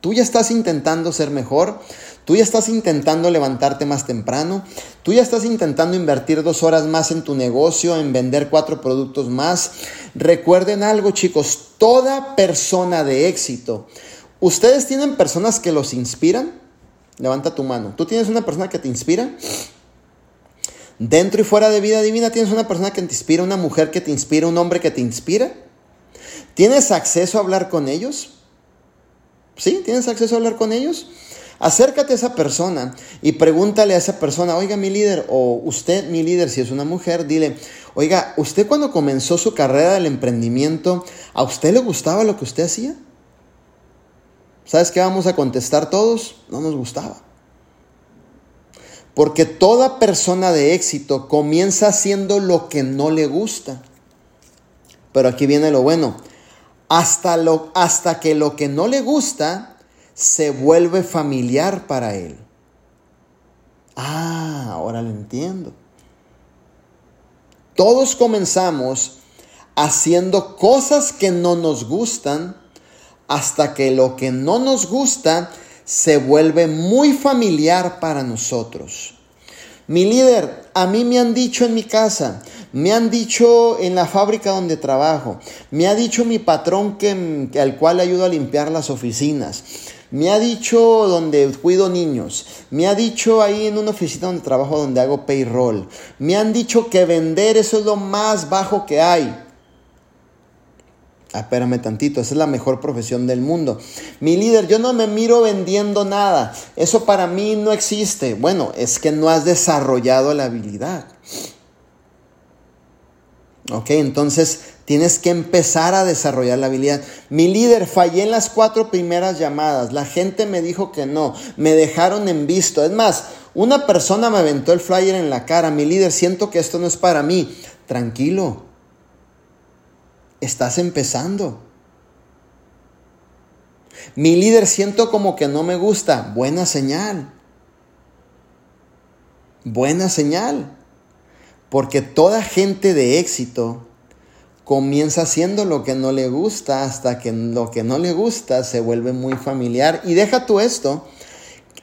Tú ya estás intentando ser mejor, tú ya estás intentando levantarte más temprano, tú ya estás intentando invertir dos horas más en tu negocio, en vender cuatro productos más. Recuerden algo chicos, toda persona de éxito, ¿ustedes tienen personas que los inspiran? Levanta tu mano. ¿Tú tienes una persona que te inspira? Dentro y fuera de vida divina tienes una persona que te inspira, una mujer que te inspira, un hombre que te inspira. ¿Tienes acceso a hablar con ellos? ¿Sí? ¿Tienes acceso a hablar con ellos? Acércate a esa persona y pregúntale a esa persona, oiga mi líder, o usted mi líder, si es una mujer, dile, oiga, ¿usted cuando comenzó su carrera del emprendimiento, a usted le gustaba lo que usted hacía? ¿Sabes qué vamos a contestar todos? No nos gustaba. Porque toda persona de éxito comienza haciendo lo que no le gusta. Pero aquí viene lo bueno. Hasta, lo, hasta que lo que no le gusta se vuelve familiar para él. Ah, ahora lo entiendo. Todos comenzamos haciendo cosas que no nos gustan hasta que lo que no nos gusta se vuelve muy familiar para nosotros. Mi líder, a mí me han dicho en mi casa, me han dicho en la fábrica donde trabajo, me ha dicho mi patrón que, al cual ayudo a limpiar las oficinas, me ha dicho donde cuido niños, me ha dicho ahí en una oficina donde trabajo donde hago payroll, me han dicho que vender eso es lo más bajo que hay. Ah, espérame tantito, esa es la mejor profesión del mundo. Mi líder, yo no me miro vendiendo nada. Eso para mí no existe. Bueno, es que no has desarrollado la habilidad. Ok, entonces tienes que empezar a desarrollar la habilidad. Mi líder, fallé en las cuatro primeras llamadas. La gente me dijo que no. Me dejaron en visto. Es más, una persona me aventó el flyer en la cara. Mi líder, siento que esto no es para mí. Tranquilo Estás empezando. Mi líder siento como que no me gusta. Buena señal. Buena señal. Porque toda gente de éxito comienza haciendo lo que no le gusta hasta que lo que no le gusta se vuelve muy familiar. Y deja tú esto,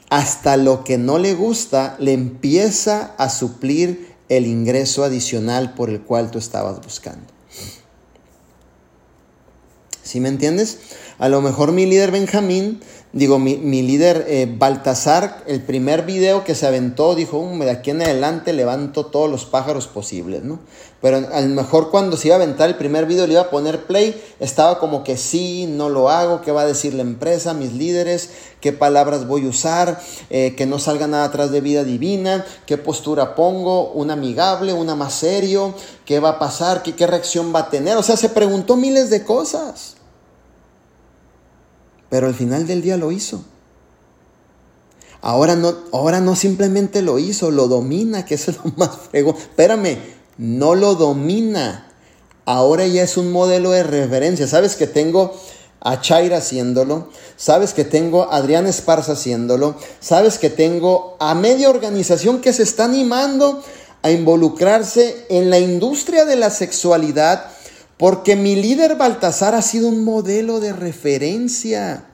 hasta lo que no le gusta le empieza a suplir el ingreso adicional por el cual tú estabas buscando. ¿Sí me entiendes? A lo mejor mi líder Benjamín, digo, mi, líder eh, Baltasar, el primer video que se aventó, dijo, de aquí en adelante levanto todos los pájaros posibles, ¿no? Pero a lo mejor cuando se iba a aventar el primer video, le iba a poner play, estaba como que sí, no lo hago, qué va a decir la empresa, mis líderes, qué palabras voy a usar, eh, que no salga nada atrás de vida divina, qué postura pongo, una amigable, una más serio, qué va a pasar, qué, qué reacción va a tener. O sea, se preguntó miles de cosas. Pero al final del día lo hizo. Ahora no, ahora no simplemente lo hizo, lo domina, que es lo [LAUGHS] más fregón. Espérame, no lo domina. Ahora ya es un modelo de referencia. ¿Sabes que tengo a Chaira haciéndolo? ¿Sabes que tengo a Adrián Esparza haciéndolo? ¿Sabes que tengo a media organización que se está animando a involucrarse en la industria de la sexualidad? Porque mi líder Baltasar ha sido un modelo de referencia.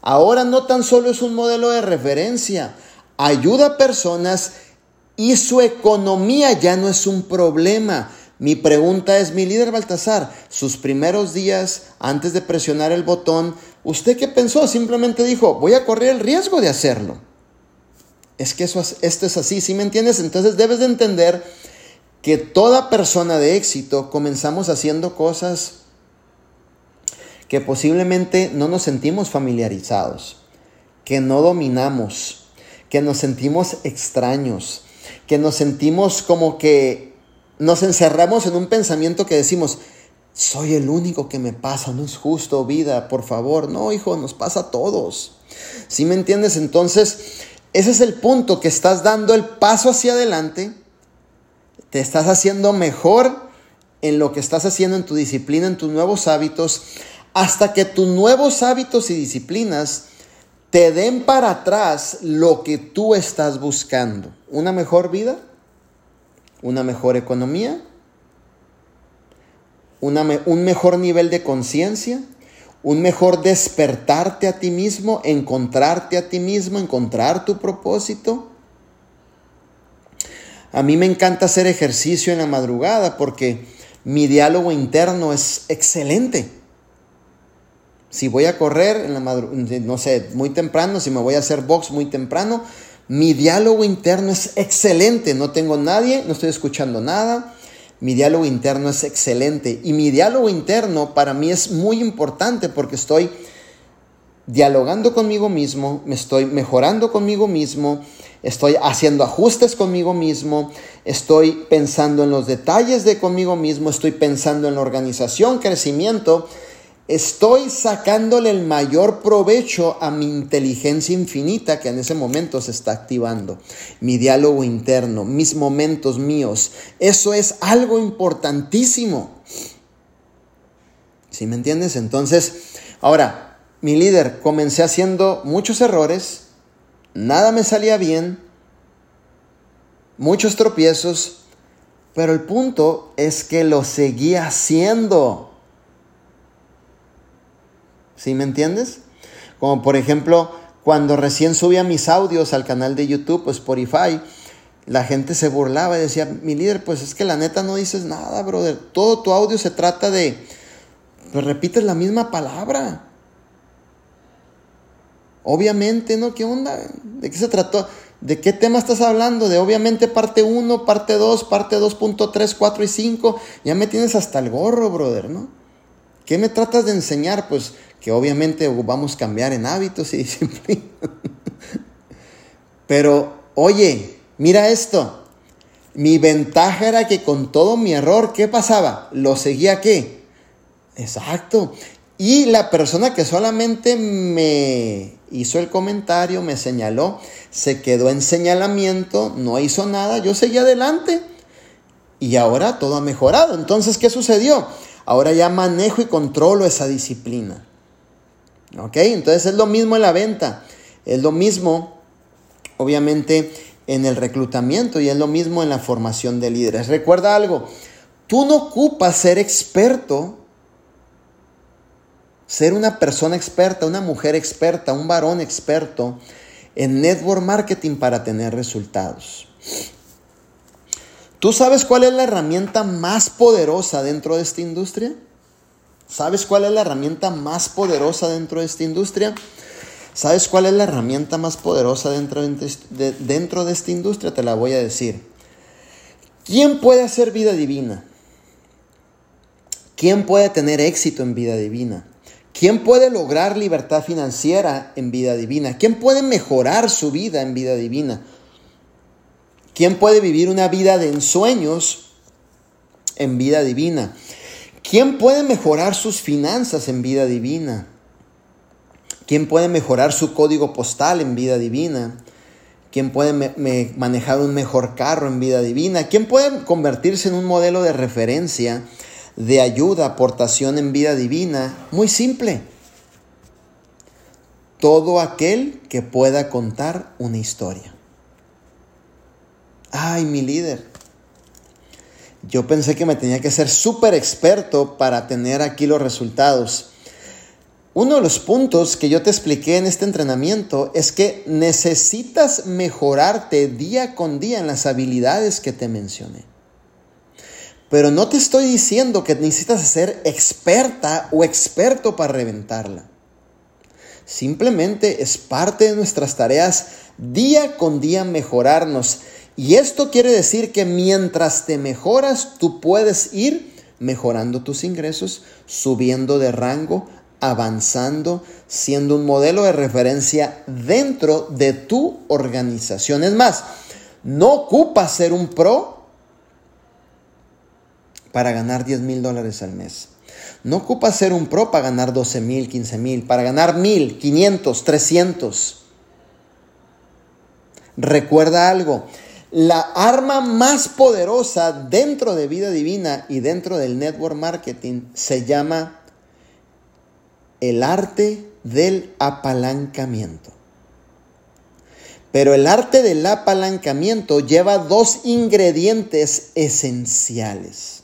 Ahora no tan solo es un modelo de referencia, ayuda a personas y su economía ya no es un problema. Mi pregunta es, mi líder Baltasar, sus primeros días antes de presionar el botón, ¿usted qué pensó? Simplemente dijo, voy a correr el riesgo de hacerlo. Es que eso, esto es así, ¿sí me entiendes? Entonces debes de entender que toda persona de éxito comenzamos haciendo cosas que posiblemente no nos sentimos familiarizados, que no dominamos, que nos sentimos extraños, que nos sentimos como que nos encerramos en un pensamiento que decimos, soy el único que me pasa, no es justo, vida, por favor. No, hijo, nos pasa a todos. ¿Sí me entiendes? Entonces, ese es el punto, que estás dando el paso hacia adelante te estás haciendo mejor en lo que estás haciendo en tu disciplina, en tus nuevos hábitos, hasta que tus nuevos hábitos y disciplinas te den para atrás lo que tú estás buscando. Una mejor vida, una mejor economía, un mejor nivel de conciencia, un mejor despertarte a ti mismo, encontrarte a ti mismo, encontrar tu propósito a mí me encanta hacer ejercicio en la madrugada porque mi diálogo interno es excelente. Si voy a correr en la no sé, muy temprano, si me voy a hacer box muy temprano, mi diálogo interno es excelente. No tengo nadie, no estoy escuchando nada. Mi diálogo interno es excelente. Y mi diálogo interno para mí es muy importante porque estoy dialogando conmigo mismo, me estoy mejorando conmigo mismo, estoy haciendo ajustes conmigo mismo, estoy pensando en los detalles de conmigo mismo, estoy pensando en la organización, crecimiento, estoy sacándole el mayor provecho a mi inteligencia infinita que en ese momento se está activando, mi diálogo interno, mis momentos míos. Eso es algo importantísimo. ¿Sí me entiendes? Entonces, ahora, mi líder, comencé haciendo muchos errores, nada me salía bien, muchos tropiezos, pero el punto es que lo seguía haciendo. ¿Sí me entiendes? Como por ejemplo, cuando recién subía mis audios al canal de YouTube, Spotify, la gente se burlaba y decía, mi líder, pues es que la neta no dices nada, brother. Todo tu audio se trata de, pues repites la misma palabra. Obviamente, ¿no? ¿Qué onda? ¿De qué se trató? ¿De qué tema estás hablando? De obviamente parte 1, parte 2, parte 2.3, 4 y 5. Ya me tienes hasta el gorro, brother, ¿no? ¿Qué me tratas de enseñar? Pues que obviamente vamos a cambiar en hábitos y [LAUGHS] disciplina. Pero, oye, mira esto. Mi ventaja era que con todo mi error, ¿qué pasaba? ¿Lo seguía qué? Exacto. Y la persona que solamente me hizo el comentario, me señaló, se quedó en señalamiento, no hizo nada, yo seguí adelante. Y ahora todo ha mejorado. Entonces, ¿qué sucedió? Ahora ya manejo y controlo esa disciplina. ¿Ok? Entonces es lo mismo en la venta, es lo mismo, obviamente, en el reclutamiento y es lo mismo en la formación de líderes. Recuerda algo, tú no ocupas ser experto, ser una persona experta, una mujer experta, un varón experto en network marketing para tener resultados. ¿Tú sabes cuál es la herramienta más poderosa dentro de esta industria? ¿Sabes cuál es la herramienta más poderosa dentro de esta industria? ¿Sabes cuál es la herramienta más poderosa dentro de, dentro de esta industria? Te la voy a decir. ¿Quién puede hacer vida divina? ¿Quién puede tener éxito en vida divina? ¿Quién puede lograr libertad financiera en vida divina? ¿Quién puede mejorar su vida en vida divina? ¿Quién puede vivir una vida de ensueños en vida divina? ¿Quién puede mejorar sus finanzas en vida divina? ¿Quién puede mejorar su código postal en vida divina? ¿Quién puede manejar un mejor carro en vida divina? ¿Quién puede convertirse en un modelo de referencia, de ayuda, aportación en vida divina? Muy simple. Todo aquel que pueda contar una historia. Ay, mi líder. Yo pensé que me tenía que ser súper experto para tener aquí los resultados. Uno de los puntos que yo te expliqué en este entrenamiento es que necesitas mejorarte día con día en las habilidades que te mencioné. Pero no te estoy diciendo que necesitas ser experta o experto para reventarla. Simplemente es parte de nuestras tareas día con día mejorarnos y esto quiere decir que mientras te mejoras, tú puedes ir mejorando tus ingresos, subiendo de rango, avanzando, siendo un modelo de referencia dentro de tu organización. Es más, no ocupas ser un pro para ganar 10 mil dólares al mes. No ocupas ser un pro para ganar 12 mil, 15 mil, para ganar mil, 500, 300. Recuerda algo, la arma más poderosa dentro de vida divina y dentro del network marketing se llama el arte del apalancamiento. Pero el arte del apalancamiento lleva dos ingredientes esenciales.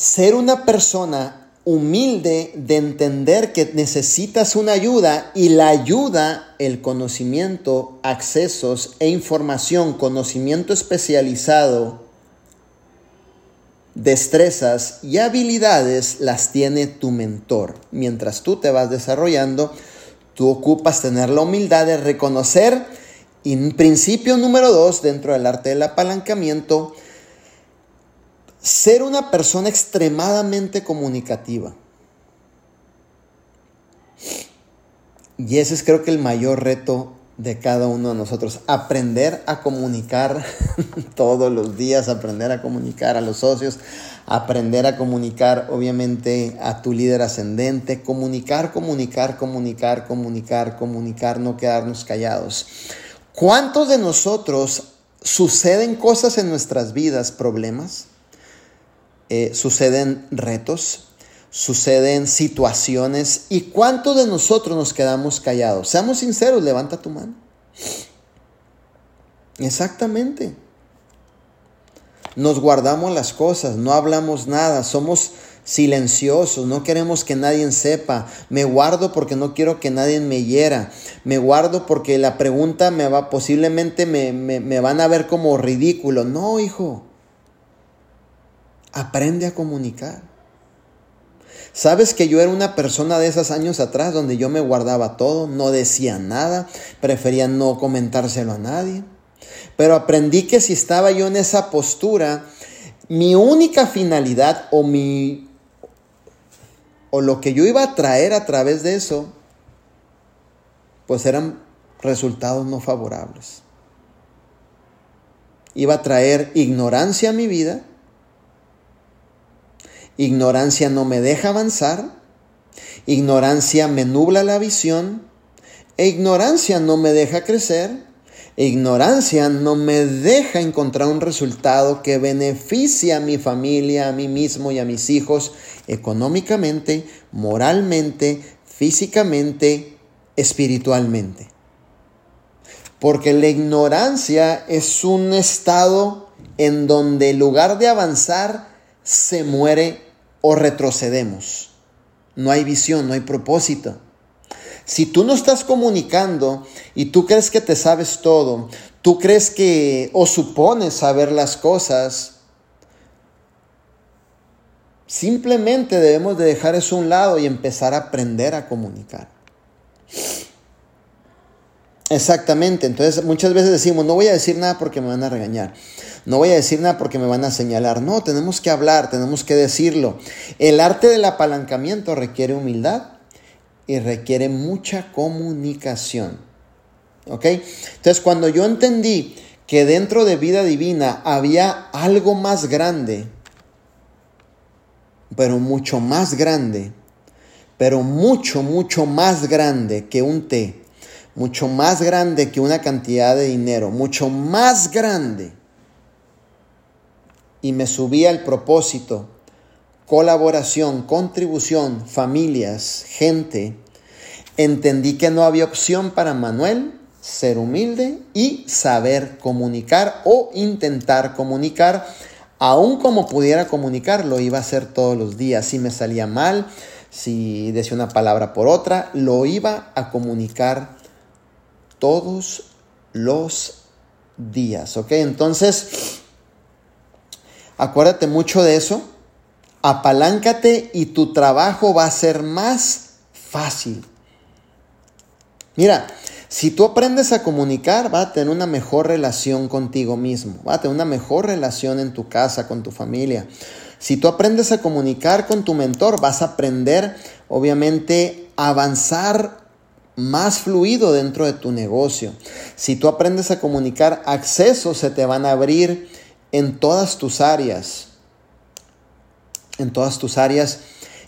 Ser una persona humilde de entender que necesitas una ayuda y la ayuda, el conocimiento, accesos e información, conocimiento especializado, destrezas y habilidades las tiene tu mentor. Mientras tú te vas desarrollando, tú ocupas tener la humildad de reconocer, y principio número dos, dentro del arte del apalancamiento, ser una persona extremadamente comunicativa. Y ese es creo que el mayor reto de cada uno de nosotros. Aprender a comunicar [LAUGHS] todos los días, aprender a comunicar a los socios, aprender a comunicar obviamente a tu líder ascendente, comunicar, comunicar, comunicar, comunicar, comunicar, no quedarnos callados. ¿Cuántos de nosotros suceden cosas en nuestras vidas, problemas? Eh, suceden retos, suceden situaciones y cuántos de nosotros nos quedamos callados. Seamos sinceros, levanta tu mano. Exactamente. Nos guardamos las cosas, no hablamos nada, somos silenciosos, no queremos que nadie sepa. Me guardo porque no quiero que nadie me hiera. Me guardo porque la pregunta me va, posiblemente me, me van a ver como ridículo. No, hijo. Aprende a comunicar. Sabes que yo era una persona de esos años atrás donde yo me guardaba todo, no decía nada, prefería no comentárselo a nadie. Pero aprendí que si estaba yo en esa postura, mi única finalidad o mi o lo que yo iba a traer a través de eso, pues eran resultados no favorables. Iba a traer ignorancia a mi vida Ignorancia no me deja avanzar, ignorancia me nubla la visión, e ignorancia no me deja crecer, e ignorancia no me deja encontrar un resultado que beneficie a mi familia, a mí mismo y a mis hijos económicamente, moralmente, físicamente, espiritualmente. Porque la ignorancia es un estado en donde en lugar de avanzar, se muere o retrocedemos. No hay visión, no hay propósito. Si tú no estás comunicando y tú crees que te sabes todo, tú crees que o supones saber las cosas, simplemente debemos de dejar eso a un lado y empezar a aprender a comunicar. Exactamente, entonces muchas veces decimos, no voy a decir nada porque me van a regañar, no voy a decir nada porque me van a señalar, no, tenemos que hablar, tenemos que decirlo. El arte del apalancamiento requiere humildad y requiere mucha comunicación. ¿Ok? Entonces cuando yo entendí que dentro de vida divina había algo más grande, pero mucho más grande, pero mucho, mucho más grande que un té, mucho más grande que una cantidad de dinero, mucho más grande. Y me subía el propósito, colaboración, contribución, familias, gente. Entendí que no había opción para Manuel ser humilde y saber comunicar o intentar comunicar, aun como pudiera comunicar, lo iba a hacer todos los días. Si me salía mal, si decía una palabra por otra, lo iba a comunicar todos los días, ¿ok? Entonces, acuérdate mucho de eso, apaláncate y tu trabajo va a ser más fácil. Mira, si tú aprendes a comunicar, va a tener una mejor relación contigo mismo, va a tener una mejor relación en tu casa, con tu familia. Si tú aprendes a comunicar con tu mentor, vas a aprender, obviamente, a avanzar más fluido dentro de tu negocio. Si tú aprendes a comunicar, accesos se te van a abrir en todas tus áreas. En todas tus áreas.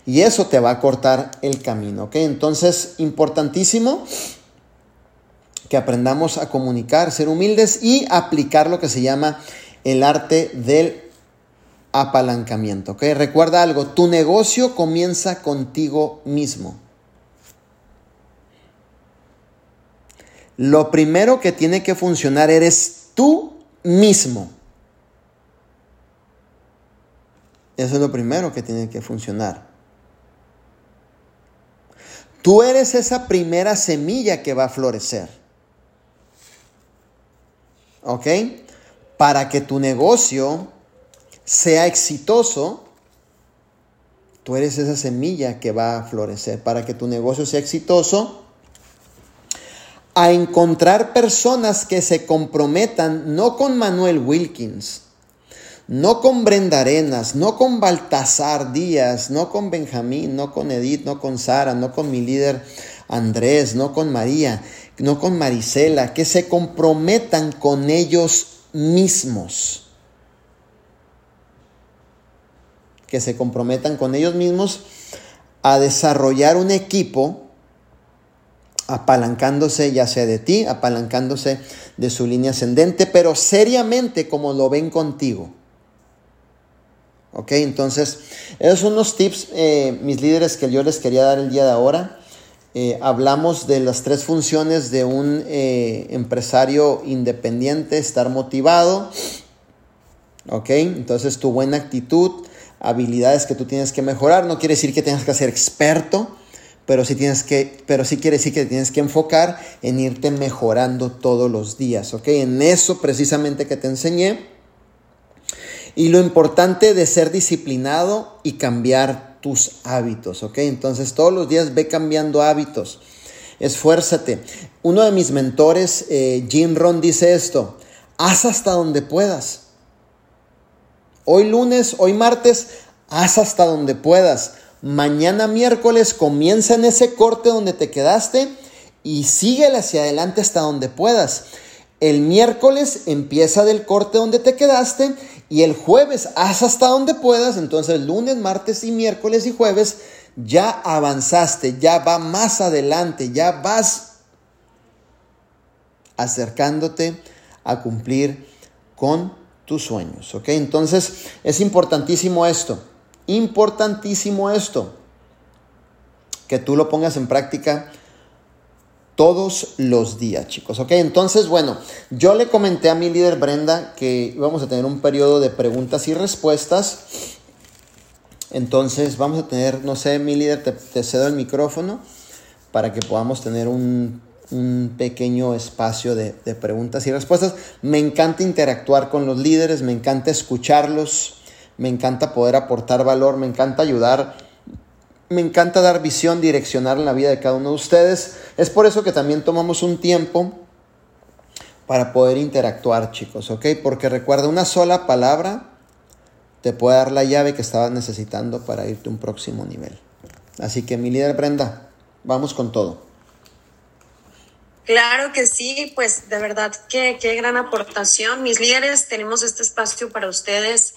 Y eso te va a cortar el camino. ¿ok? Entonces, importantísimo que aprendamos a comunicar, ser humildes y aplicar lo que se llama el arte del apalancamiento. ¿ok? Recuerda algo, tu negocio comienza contigo mismo. Lo primero que tiene que funcionar eres tú mismo. Eso es lo primero que tiene que funcionar. Tú eres esa primera semilla que va a florecer. ¿Ok? Para que tu negocio sea exitoso, tú eres esa semilla que va a florecer. Para que tu negocio sea exitoso, a encontrar personas que se comprometan no con Manuel Wilkins, no con Brenda Arenas, no con Baltasar Díaz, no con Benjamín, no con Edith, no con Sara, no con mi líder Andrés, no con María, no con Marisela, que se comprometan con ellos mismos. Que se comprometan con ellos mismos a desarrollar un equipo apalancándose ya sea de ti, apalancándose de su línea ascendente, pero seriamente como lo ven contigo. ¿Ok? Entonces, esos son los tips, eh, mis líderes, que yo les quería dar el día de ahora. Eh, hablamos de las tres funciones de un eh, empresario independiente, estar motivado. ¿Ok? Entonces, tu buena actitud, habilidades que tú tienes que mejorar. No quiere decir que tengas que ser experto, pero sí, tienes que, pero sí quiere decir que tienes que enfocar en irte mejorando todos los días. ¿Ok? En eso precisamente que te enseñé y lo importante de ser disciplinado y cambiar tus hábitos, ¿ok? Entonces todos los días ve cambiando hábitos. Esfuérzate. Uno de mis mentores, eh, Jim Ron, dice esto. Haz hasta donde puedas. Hoy lunes, hoy martes, haz hasta donde puedas. Mañana miércoles comienza en ese corte donde te quedaste y síguele hacia adelante hasta donde puedas. El miércoles empieza del corte donde te quedaste y el jueves haz hasta donde puedas, entonces lunes, martes y miércoles y jueves ya avanzaste, ya va más adelante, ya vas acercándote a cumplir con tus sueños, ¿ok? Entonces es importantísimo esto, importantísimo esto, que tú lo pongas en práctica todos los días, chicos. Ok, entonces, bueno, yo le comenté a mi líder Brenda que íbamos a tener un periodo de preguntas y respuestas. Entonces, vamos a tener, no sé, mi líder, te, cedo el micrófono para que podamos tener un, pequeño espacio de preguntas y respuestas. Me encanta interactuar con los líderes, me encanta escucharlos, me encanta poder aportar valor, me encanta ayudar me encanta dar visión, direccionar en la vida de cada uno de ustedes. Es por eso que también tomamos un tiempo para poder interactuar, chicos, ¿ok? Porque recuerda, una sola palabra te puede dar la llave que estabas necesitando para irte a un próximo nivel. Así que mi líder Brenda, vamos con todo. Claro que sí, pues de verdad que qué gran aportación. Mis líderes, tenemos este espacio para ustedes